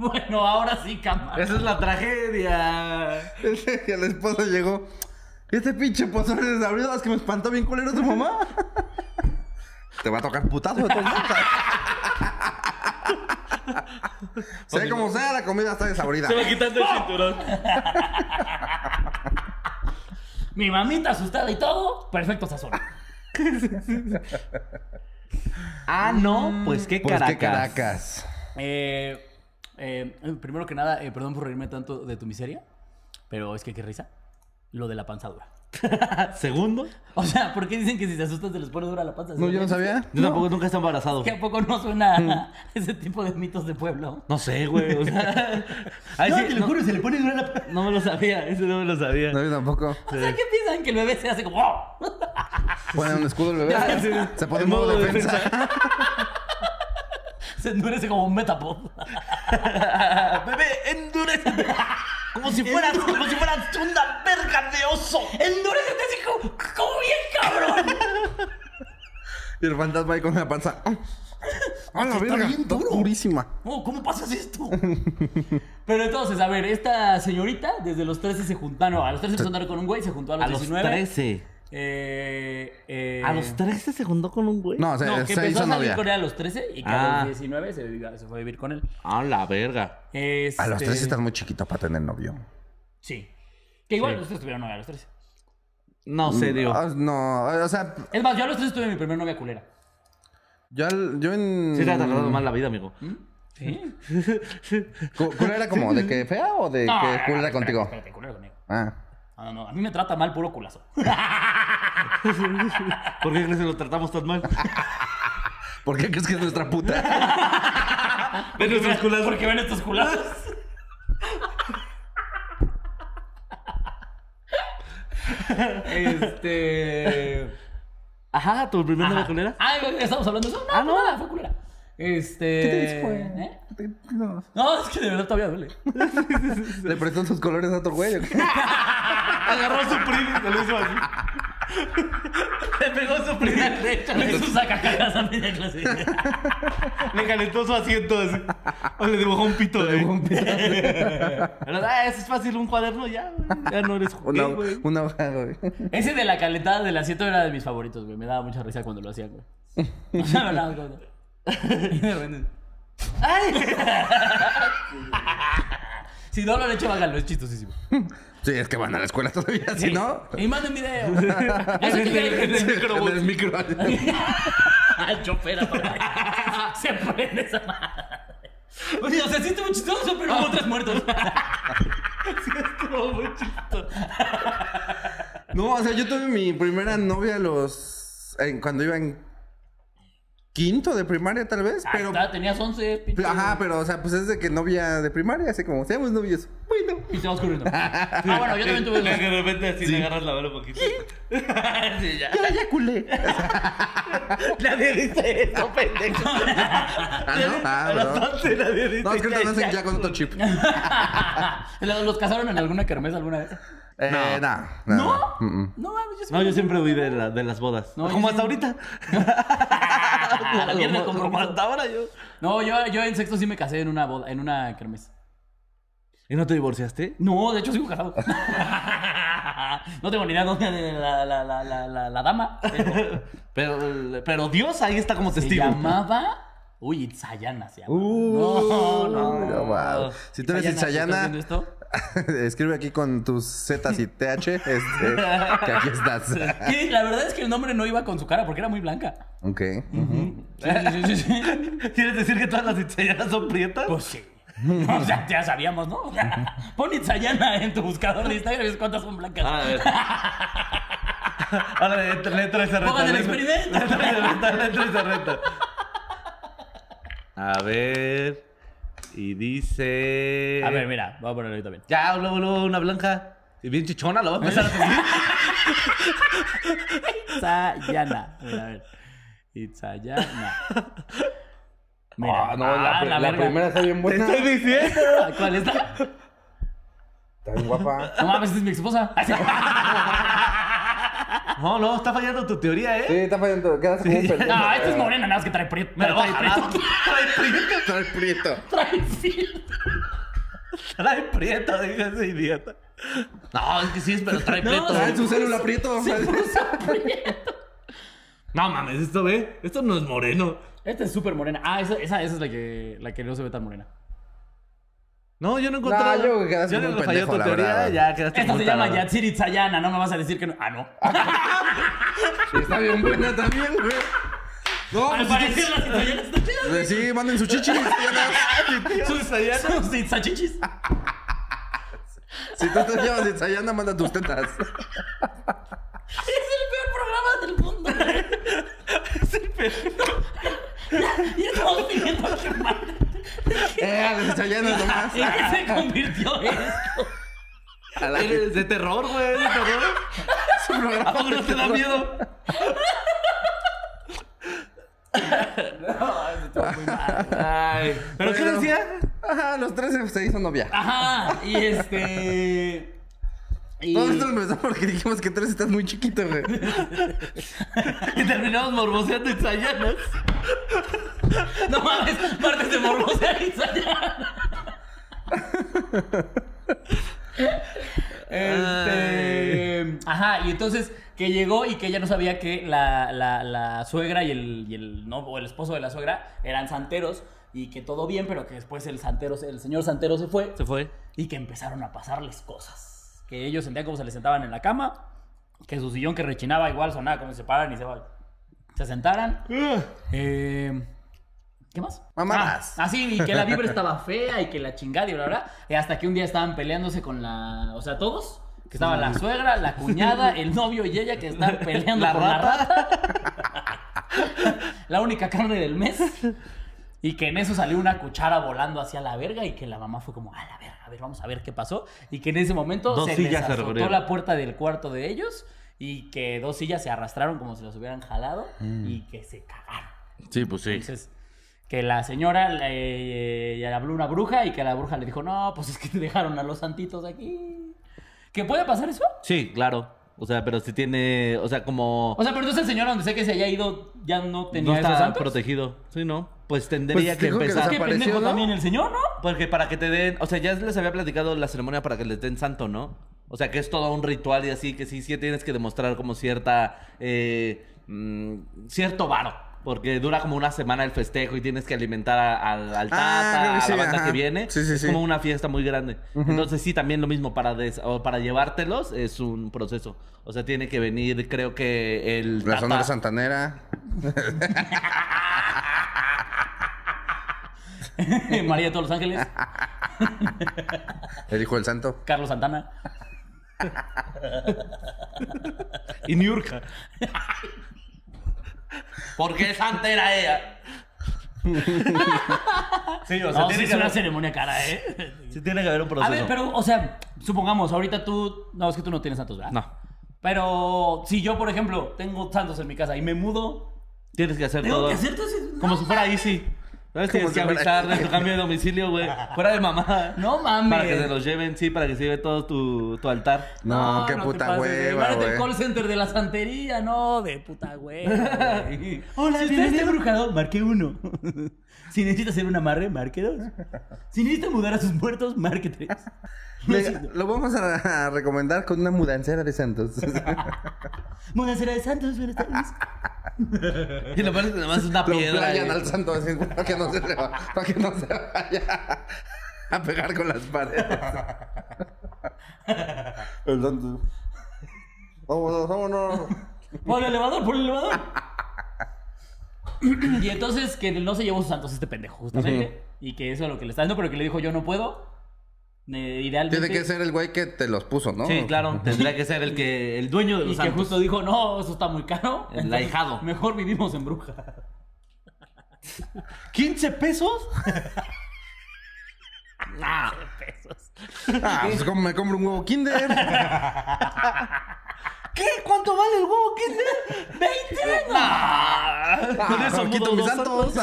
Bueno, ahora sí, cámara. Esa es la tragedia. que el esposo llegó. Este pinche pozole desabrido, es que me espantó bien culero tu mamá. Te va a tocar putazo de tu sea como sea, la comida está desabrida. Se va quitando el cinturón. Mi mamita asustada y todo. Perfecto sazón. Ah, no, pues qué Pues caracas. qué caracas. Eh, eh, primero que nada, eh, perdón por reírme tanto de tu miseria. Pero es que qué risa. Lo de la panza dura. Segundo. O sea, ¿por qué dicen que si se asustan se les pone dura la panza? No, yo no sabía. Yo tampoco nunca he estado embarazado. ¿Que a poco no suena a ese tipo de mitos de pueblo? No sé, güey. O sea. Ay, sí, no, se le pone dura la panza. no me lo sabía, ese no me lo sabía. No, yo tampoco. O sea, ¿qué piensan? Que el bebé se hace como... ¡oh! Pone un escudo el bebé. Se pone En modo modo defensa. Se endurece como un metapod. Bebé, endurece. Como si fueras, como si fueras una verga de oso. ¡Endurecete así como, como bien cabrón! Y el fantasma ahí con la panza. ¡A la verga! Está durísima. Oh, ¿Cómo pasas esto? Pero entonces, a ver, esta señorita desde los 13 se juntó... No, a los 13 se juntaron con un güey, se juntó a los, A los 19. 13. Eh, eh, ¿A los 13 se juntó con un güey? No, se, No, que se empezó hizo a salir novia. con él a los 13 y que Ah. a los 19 se, vivió- se fue a vivir con él. A la verga. Este... A los 13 estás muy chiquito para tener novio. Sí. Que igual Sí. ustedes tuvieron novia a los 13. No serio. Ah, no, o sea, Es más, yo a los tres tuve mi primera novia culera. yo, al- yo en... Sí te ha tratado mal la vida, amigo. ¿Sí? Cu- ¿Culera como de que fea o de No, que culera no, contigo? Espérate, culera conmigo. Ah. No, no, no. A mí me trata mal puro culazo. ¿Por qué crees que lo tratamos tan mal? ¿Por qué crees que es nuestra puta? Ven nuestros culazos. Porque ven estos culazos. este. Ajá, tu primera novia culera. Ah, ¿estamos hablando de eso? No, Ah, no, no. nada, fue culera. Este. ¿Qué te dijo, güey? ¿Eh? No. No, es que de verdad todavía duele. ¿Le prestó sus colores a otro güey? Agarró su primo y se lo hizo así. Le pegó su primo derecha. Me hizo sacacajas a media clase. Le calentó su asiento así. O le dibujó un pito, güey. Pero, ah, eso es fácil, un cuaderno ya, güey. Ya no eres Una, güey. una hoja, güey. Ese de la calentada del asiento era de mis favoritos, güey. Me daba mucha risa cuando lo hacían, güey. O sea, me daba cuando- Y de repente- Si no lo han hecho, háganlo, es chistosísimo. Sí, es que van a la escuela todavía, si no... Y manden video. Eso que viene- En el micro. Al chofer Se prende esa madre. Oye, o sea, sí estuvo chistoso, pero hubo tres muertos. Estuvo muy chistoso. No, o sea, yo tuve mi primera novia a los... en- cuando iba en quinto de primaria, tal vez, Ahí pero... está, tenías 11, pinche. Ajá, pero, o sea, pues es de que novia de primaria, así como, seamos novios. Bueno. Y te vas corriendo. Ah, bueno, yo también tuve De dos. repente así le agarras la mano un poquito. sí, ya. Ya, ya culé. Nadie dice eso, pendejo. Ah, no, ah, no. 11 nadie dice No, es que te nacen ya. ya con otro chip. ¿Los los casaron en alguna kermés alguna vez? Eh, no. No. no. ¿No? Mm, mm. Yo sí No, yo siempre huí de, la- de las bodas. No, como sí- hasta ahorita. De como, hasta ahora yo. No, yo, yo en sexto sí me casé en una boda, en una kermés. ¿Y no te divorciaste? No, de hecho sigo casado. no tengo ni idea dónde de la, la, la, la, la, la dama. Pero Pero, pero Dios ahí está como se testigo. llamaba. Uy, Itzayana se llama. Uh, no, no. no, wow. Si tú eres Itzayana, Escribe aquí con tus Zetas y TH, este, que aquí estás. Sí, la verdad es que el nombre no iba con su cara porque era muy blanca. Ok. Sí, sí, sí, sí, sí. ¿Quieres decir que todas las italianas son prietas? Pues sí. O sea, ya sabíamos, ¿no? O sea, Pon Itzayana en tu buscador de Instagram y ves cuántas son blancas. A ver. Ahora le, le entra ese reto. Pongan el le entra- experimento. Le entra ese reto, le entra ese reto. A ver. Y dice. A ver, mira, voy a ponerlo ahí también. Ya, luego, luego una blanca. Y bien chichona, lo voy a empezar a seguir. Itzayana. Mira, a ver. Itzayana. Mira. Ah, no, la, Ah, la verga. primera está bien Te buena. estoy diciendo. ¿Cuál está? Está bien guapa. No mames, esta es mi esposa. No, no, está fallando tu teoría, ¿eh? Sí, está fallando. Quedas como un pendejo. No, esta es morena, nada más que trae prieto. Me lo Trae jalar. prieto. Trae prieto. Trae prieto. Trae filtro. Trae prieto, dice ese idiota. No, es que sí, es, pero trae No, prieto. Trae su célula prieto. No mames, esto ve. Esto no es moreno. Esta es súper morena. Ah, esa, esa, esa es la que, la que no se ve tan morena. No, yo no encontré. No, yo quedaste Ya como un pendejo, tu la teoría, verdad. ya quedaste Esta se llama. Yatsiri Itzayana, no me vas a decir que no. Ah, no. Está bien buena también, güey. No, Al pues parecer las Itzayanas están chidas. sí, sí, manden su chichi. Sus sus Itzachichis. Si tú te llamas Itzayana, manda tus tetas. Es el peor programa del mundo. es el peor. Y estamos pidiendo que manden. Eh, a las Itzayanas nomás. ¿En qué se convirtió esto? A la Eres de terror, güey, de terror. su programa ¿A poco no te da miedo? Ay, ¿pero qué Bueno. decía? Ajá, los tres se hizo novia. Ajá, y este. Y... Todo esto empezó porque dijimos que tres estás muy chiquito, güey. Y terminamos morboseando itzayanas. No mames, martes de morbosa Itzayana. Este. Ajá, y entonces que llegó y que ella no sabía que la, la, la suegra y el, y el no, o el esposo de la suegra eran santeros y que todo bien, pero que después el santero, el señor santero se fue Se fue. y que empezaron a pasarles cosas. Que ellos sentían como se les sentaban en la cama que su sillón que rechinaba igual sonaba como si se pararan y se, se sentaran. Eh, ¿Qué más? Mamadas. Ah, sí, y que la vibra estaba fea y que la chingada y bla, bla. Y hasta que un día estaban peleándose con la. O sea, todos. Que estaba la suegra, la cuñada, el novio y ella que estaban peleando La con la rata. la única carne del mes. Y que en eso salió una cuchara volando hacia la verga y que la mamá fue como, a la verga, a ver, vamos a ver qué pasó. Y que en ese momento Dos se sillas les azotó la puerta del cuarto de ellos y que dos sillas se arrastraron como si las hubieran jalado y que se cagaron. Sí, pues sí. Entonces, que la señora le, le habló una bruja y que la bruja le dijo, no, pues es que te dejaron a los santitos aquí. ¿Que puede pasar eso? Sí, claro. O sea, pero si tiene, o sea, como O sea, pero entonces el señor donde sé que se haya ido ya no tenía no esos está santos. protegido. Sí, ¿no? Pues tendría Pues que empezar. Es que pendejo ¿no? también el señor, ¿no? Porque para que te den, o sea, ya les había platicado la ceremonia para que les den santo, ¿no? O sea, que es todo un ritual y así, que sí, sí tienes que demostrar como cierta, eh, mm, cierto varo. Porque dura como una semana el festejo y tienes que alimentar a- al, Ah, tata, a la banda ajá. que viene. Sí, sí, es como una fiesta muy grande. Entonces sí, también lo mismo para, des- o para llevártelos es un proceso. O sea, tiene que venir, creo que el La tata- Sonora Santanera. María de todos los ángeles, El hijo del santo. Carlos Santana. Y Niurka. Porque santa era ella. sí, o sea, No, tiene sí es que una ceremonia cara, ¿eh? sí tiene que haber un A proceso. ver, pero, o sea, supongamos, ahorita tú... No, es que tú no tienes santos, ¿verdad? No. Pero si yo, por ejemplo, tengo santos en mi casa y me mudo, Tienes que hacer tengo todo. que hacer todo. Como si fuera Easy. ¿Sabes? Tienes Como que avisar de tu cambio de domicilio, güey. Fuera de mamá. No mames. Para que se los lleven, sí, para que se lleve todo tu, tu altar. No, qué puta hueva, Imagínate el güey. call center de la santería, no, de puta hueva. güey. Hola, si usted está embrujado, marque uno. si necesita hacer un amarre, marque dos. Si necesita mudar a sus muertos, marque tres. Lo vamos a, a recomendar con una mudancera de santos. Mudancera de Santos, buenas tardes. Y lo peor es que nomás es una Lo piedra. playan eh. al santo así, para que no se le va- para que no se vaya a pegar con las paredes. El santo. Vámonos, vámonos. Por el elevador, por el elevador. Y entonces que no se llevó sus santos este pendejo, justamente. Y que eso es lo que le está dando, pero que le dijo yo no puedo. Eh, idealmente. Tiene que ser el güey que te los puso, ¿no? Sí, claro. Tendría que ser el que el dueño de Y los que santos. justo dijo, no, eso está muy caro. El ahijado. Mejor vivimos en bruja. ¿15 pesos? nah. Pesos. Ah, pues como me compro un huevo Kinder. ¿Qué? ¿Cuánto vale el huevo Kinder? ¡20! Nah. Con eso Ah, mudo quito mis dos santos.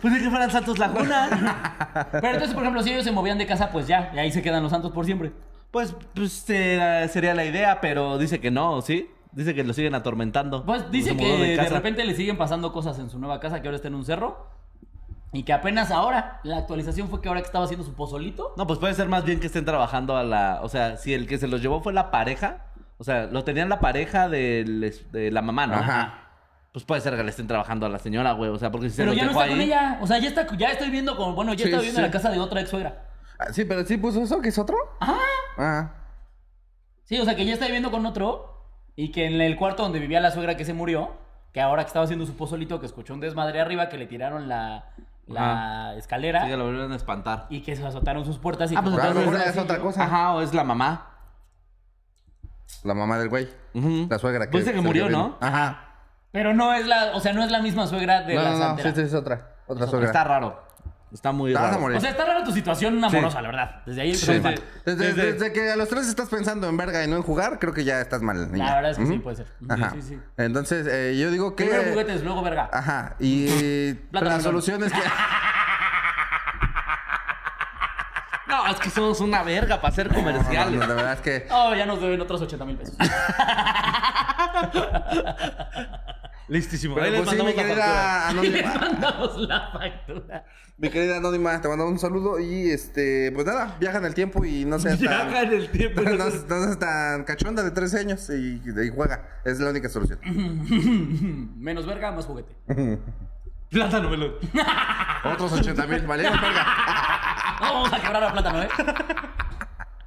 Pues de que fueran Santos Laguna. Pero entonces, por ejemplo, si ellos se movían de casa, pues ya, y ahí se quedan los santos por siempre. Pues, pues eh, sería la idea, pero dice que no, ¿sí? Dice que lo siguen atormentando. Pues dice que de, repente le siguen pasando cosas en su nueva casa, que ahora está en un cerro. Y que apenas ahora, la actualización fue que ahora que estaba haciendo su pozolito. No, pues puede ser más bien que estén trabajando a la... O sea, si el que se los llevó fue la pareja, o sea, lo tenían la pareja del de la mamá, ¿no? Ajá. Pues puede ser que le estén trabajando a la señora, güey. O sea, porque si se Pero ya no está con ella. O sea, ya está, ya estoy viendo como, bueno, ya Sí, estaba viendo sí. la casa de otra ex suegra. Ah, Sí, pero sí puso eso, que es otro. Ah. Ah. Sí, o sea, que ya está viviendo con otro. Y que en el cuarto donde vivía la suegra que se murió, que ahora que estaba haciendo su pozolito, que escuchó un desmadre arriba, que le tiraron la, la escalera. Sí, que lo volvieron a espantar. Y que se azotaron sus puertas y Ah, pues como- A lo entonces mejor es otra cosa. Ajá, o es la mamá. La mamá del güey. Ujú. La suegra que. Pues dice que se murió. ¿no? Ajá. Pero no es la, o sea, no es la misma suegra de No, la no, no. santera. Sí, sí, es otra. Otra Está suegra. raro. Está muy Te vas a raro. morir. O sea, está rara tu situación amorosa, la verdad. Desde ahí Sí. Desde, Desde- desde que a los tres estás pensando en verga y no en jugar, creo que ya estás mal. niña. La verdad es que sí, Ujú. puede ser. Ajá. Sí, sí. Entonces, eh, yo digo que. Primero juguetes, luego verga. Ajá. Y Plátano la solución es que. No, es que somos una verga para hacer comerciales. no, de verdad es que. Oh, ya nos deben otros 80 mil pesos. Listísimo. Pero Ahí les pues sí, mi mandamos la factura. querida Anónima. Mandamos la factura. Mi querida Anónima, te mandamos un saludo y este, pues nada, viaja en el tiempo y no seas tan. Viaja en el tiempo. No, no seas tan cachonda de 13 años y, y juega. Es la única solución. Menos verga, más juguete. Plátano melón. Otros 80 mil, ¿vale? Verga. No vamos a quebrar a plátano, ¿eh?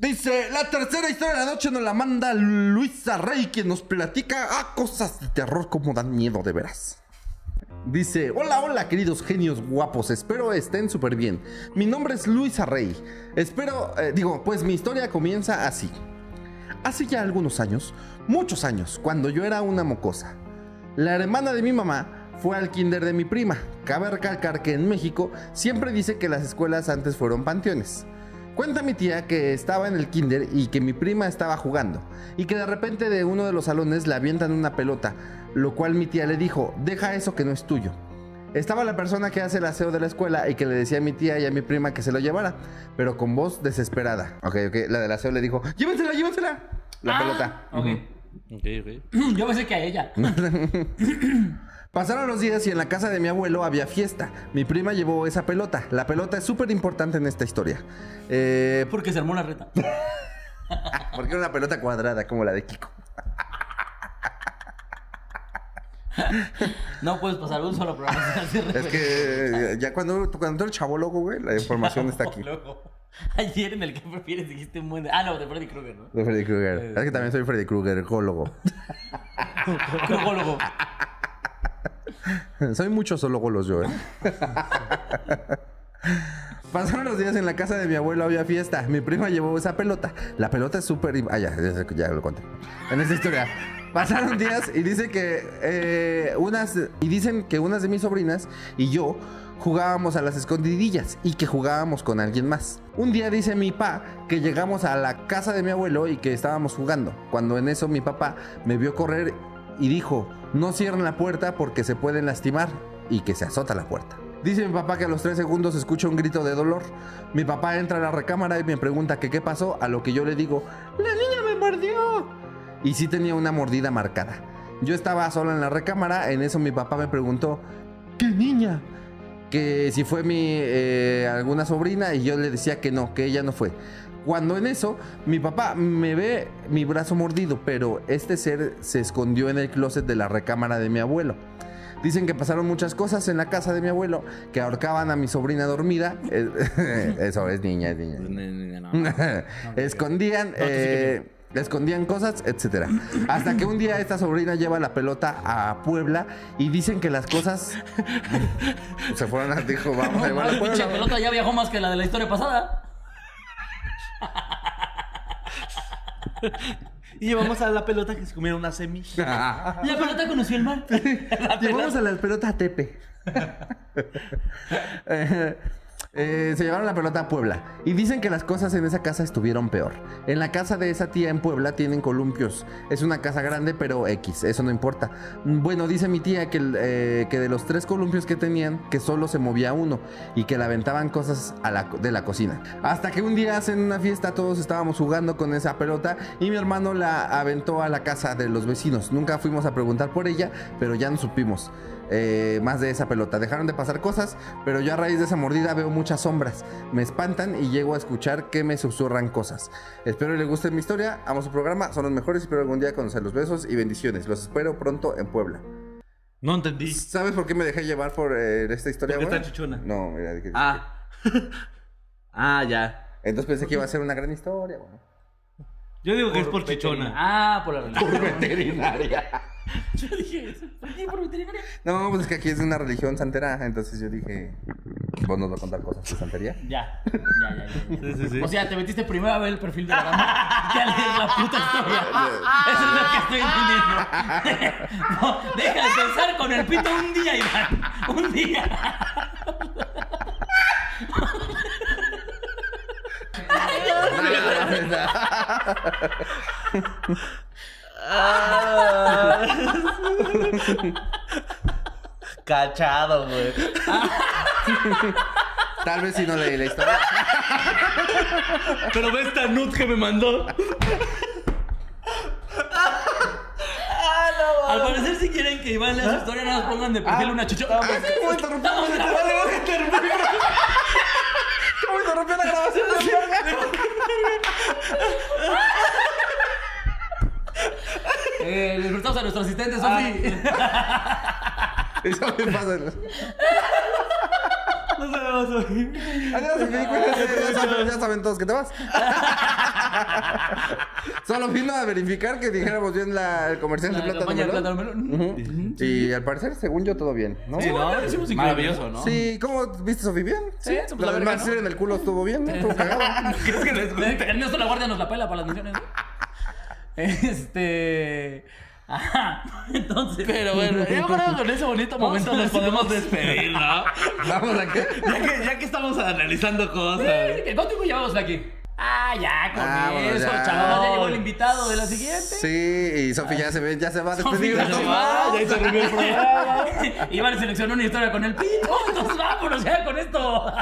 Dice, la tercera historia de la noche nos la manda Luisa Rey, quien nos platica cosas de terror como dan miedo de veras. Dice, hola, hola queridos genios guapos, espero estén súper bien. Mi nombre es Luisa Rey. Espero, eh, digo, pues mi historia comienza así. Hace ya algunos años, muchos años, cuando yo era una mocosa, la hermana de mi mamá fue al kinder de mi prima. Cabe recalcar que en México siempre dice que las escuelas antes fueron panteones. Cuenta mi tía que estaba en el kinder y que mi prima estaba jugando y que de repente de uno de los salones le avientan una pelota, lo cual mi tía le dijo, deja eso que no es tuyo. Estaba la persona que hace el aseo de la escuela y que le decía a mi tía y a mi prima que se lo llevara, pero con voz desesperada. Ok, ok, la del aseo le dijo, llévensela, llévensela. La Ah, pelota. Ok. Ok, ok. Yo pensé que a ella. Pasaron los días y en la casa de mi abuelo había fiesta. Mi prima llevó esa pelota. La pelota es súper importante en esta historia. Eh, Porque se armó la reta. porque era una pelota cuadrada como la de Kiko. No puedes pasar un solo programa Es que eh, ya cuando, cuando tú eres chavólogo, güey, la información está aquí. Luego, ayer en el que prefieres dijiste un buen. Ah, no, de Freddy Krueger, ¿no? De Freddy Krueger. Es que también soy Freddy Krueger, ecólogo. Crugólogo. Soy muchos zoólogos yo, ¿eh? Pasaron los días en la casa de mi abuelo, había fiesta. Mi prima llevó esa pelota. La pelota es súper... Ah, ya, ya, ya lo conté. En esta historia. Pasaron días y dice que eh, unas... Y dicen que unas de mis sobrinas y yo jugábamos a las escondidillas y que jugábamos con alguien más. Un día dice mi papá que llegamos a la casa de mi abuelo y que estábamos jugando. Cuando en eso mi papá me vio correr y dijo, no cierren la puerta porque se pueden lastimar y que se azota la puerta. Dice mi papá que a los tres segundos escucha un grito de dolor. Mi papá entra a la recámara y me pregunta qué pasó, a lo que yo le digo, la niña me mordió. Y sí tenía una mordida marcada. Yo estaba sola en la recámara, en eso mi papá me preguntó, ¿qué niña? Que si fue mi eh, alguna sobrina y yo le decía que no, que ella no fue. Cuando en eso mi papá me ve mi brazo mordido, pero este ser se escondió en el closet de la recámara de mi abuelo. Dicen que pasaron muchas cosas en la casa de mi abuelo, que ahorcaban a mi sobrina dormida. Eh, Eso es niña, es niña. escondían, eh, escondían cosas, etcétera. Hasta que un día esta sobrina lleva la pelota a Puebla y dicen que las cosas se fueron a dijo, vamos a llevar La a Puebla. pelota ya viajó más que la de la historia pasada. Y llevamos a la pelota que se comiera una semilla. La pelota conoció el mar. Llevamos a la pelota a Tepe. Eh, se llevaron la pelota a Puebla y dicen que las cosas en esa casa estuvieron peor. En la casa de esa tía en Puebla tienen columpios. Es una casa grande, pero X, eso no importa. Bueno, dice mi tía que, eh, que de los tres columpios que tenían, que solo se movía uno y que le aventaban cosas de la cocina. Hasta que un día hacen una fiesta, todos estábamos jugando con esa pelota y mi hermano la aventó a la casa de los vecinos. Nunca fuimos a preguntar por ella, pero ya no supimos eh, más de esa pelota. Dejaron de pasar cosas, pero yo a raíz de esa mordida veo muchas sombras. Me espantan y llego a escuchar que me susurran cosas. Espero les guste mi historia. Amo su programa, son los mejores. Espero algún día conocerlos. Besos y bendiciones. Los espero pronto en Puebla. No entendí. ¿Sabes por qué me dejé llevar por eh, esta historia? Porque está chichona. No, mira. que- Ah. ah, ya. Entonces pensé que iba a ser una gran historia. bueno. Yo digo que es por chichona. Ah, por la religión. Por veterinaria. Yo dije, ¿por qué por veterinaria? No, pues es que aquí es una religión santera. Entonces yo dije, vos nos va a contar cosas de santería. Ya, ya, ya, ya, ya. Sí, sí, sí. O sea, te metiste primero a ver el perfil de la dama que a leer la puta historia. Eso es lo que estoy entendiendo. No, deja de pensar con el pito un día, Iván. Un día. Cachado, güey. Tal vez si no leí la historia. Pero ve esta nut que me mandó. Al parecer, si quieren que Iván lea su historia, nada más pongan de perfil una chicho. ¿Cómo interrumpió? ¿Cómo interrumpió la grabación de la? Eh, les presentamos a nuestro asistente, Sofi. Eso me pasa. No sabemos Sofi. Adiós, ya saben, ya saben todos que te vas. Solo vino a verificar que dijéramos bien la, el comercial de plátano melón. plátano melón. Ujú. Y al parecer, según yo, todo bien, ¿no? Sí, ¿no? Hicimos increíble. Maravilloso, ¿no? Sí, ¿cómo viste, Sofi? ¿Bien? Sí, pues, la La en el culo estuvo bien, ¿no? Estuvo cagado. ¿Crees que les guste? Ernesto La Guardia nos la pela para las misiones. ¿no? Este. Ajá. Entonces. Pero bueno, yo creo que con ese bonito momento nos podemos despedir, ¿no? Vamos a qué. Ya que, ya que estamos analizando cosas. ¿Qué- ¿Cuánto tiempo llevamos aquí? Ah, ya, con eso, ya. chavos. Ya llegó el invitado de la siguiente. Sí, y Sofi ya se ve, ya se va a Sofi despedir. ya se Ah, ya interrumpió el programa. Iván seleccionó una historia con el pito. Entonces vámonos ya con esto.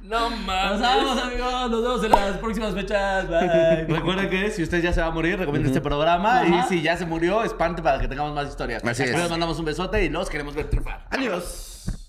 No Nos mames. vamos, amigos. Nos vemos en las próximas fechas. Bye. Recuerden que si usted ya se va a morir, recomienda este programa. Y si ya se murió, espante para que tengamos más historias. Así es. Les mandamos un besote y los queremos ver triunfar. Adiós.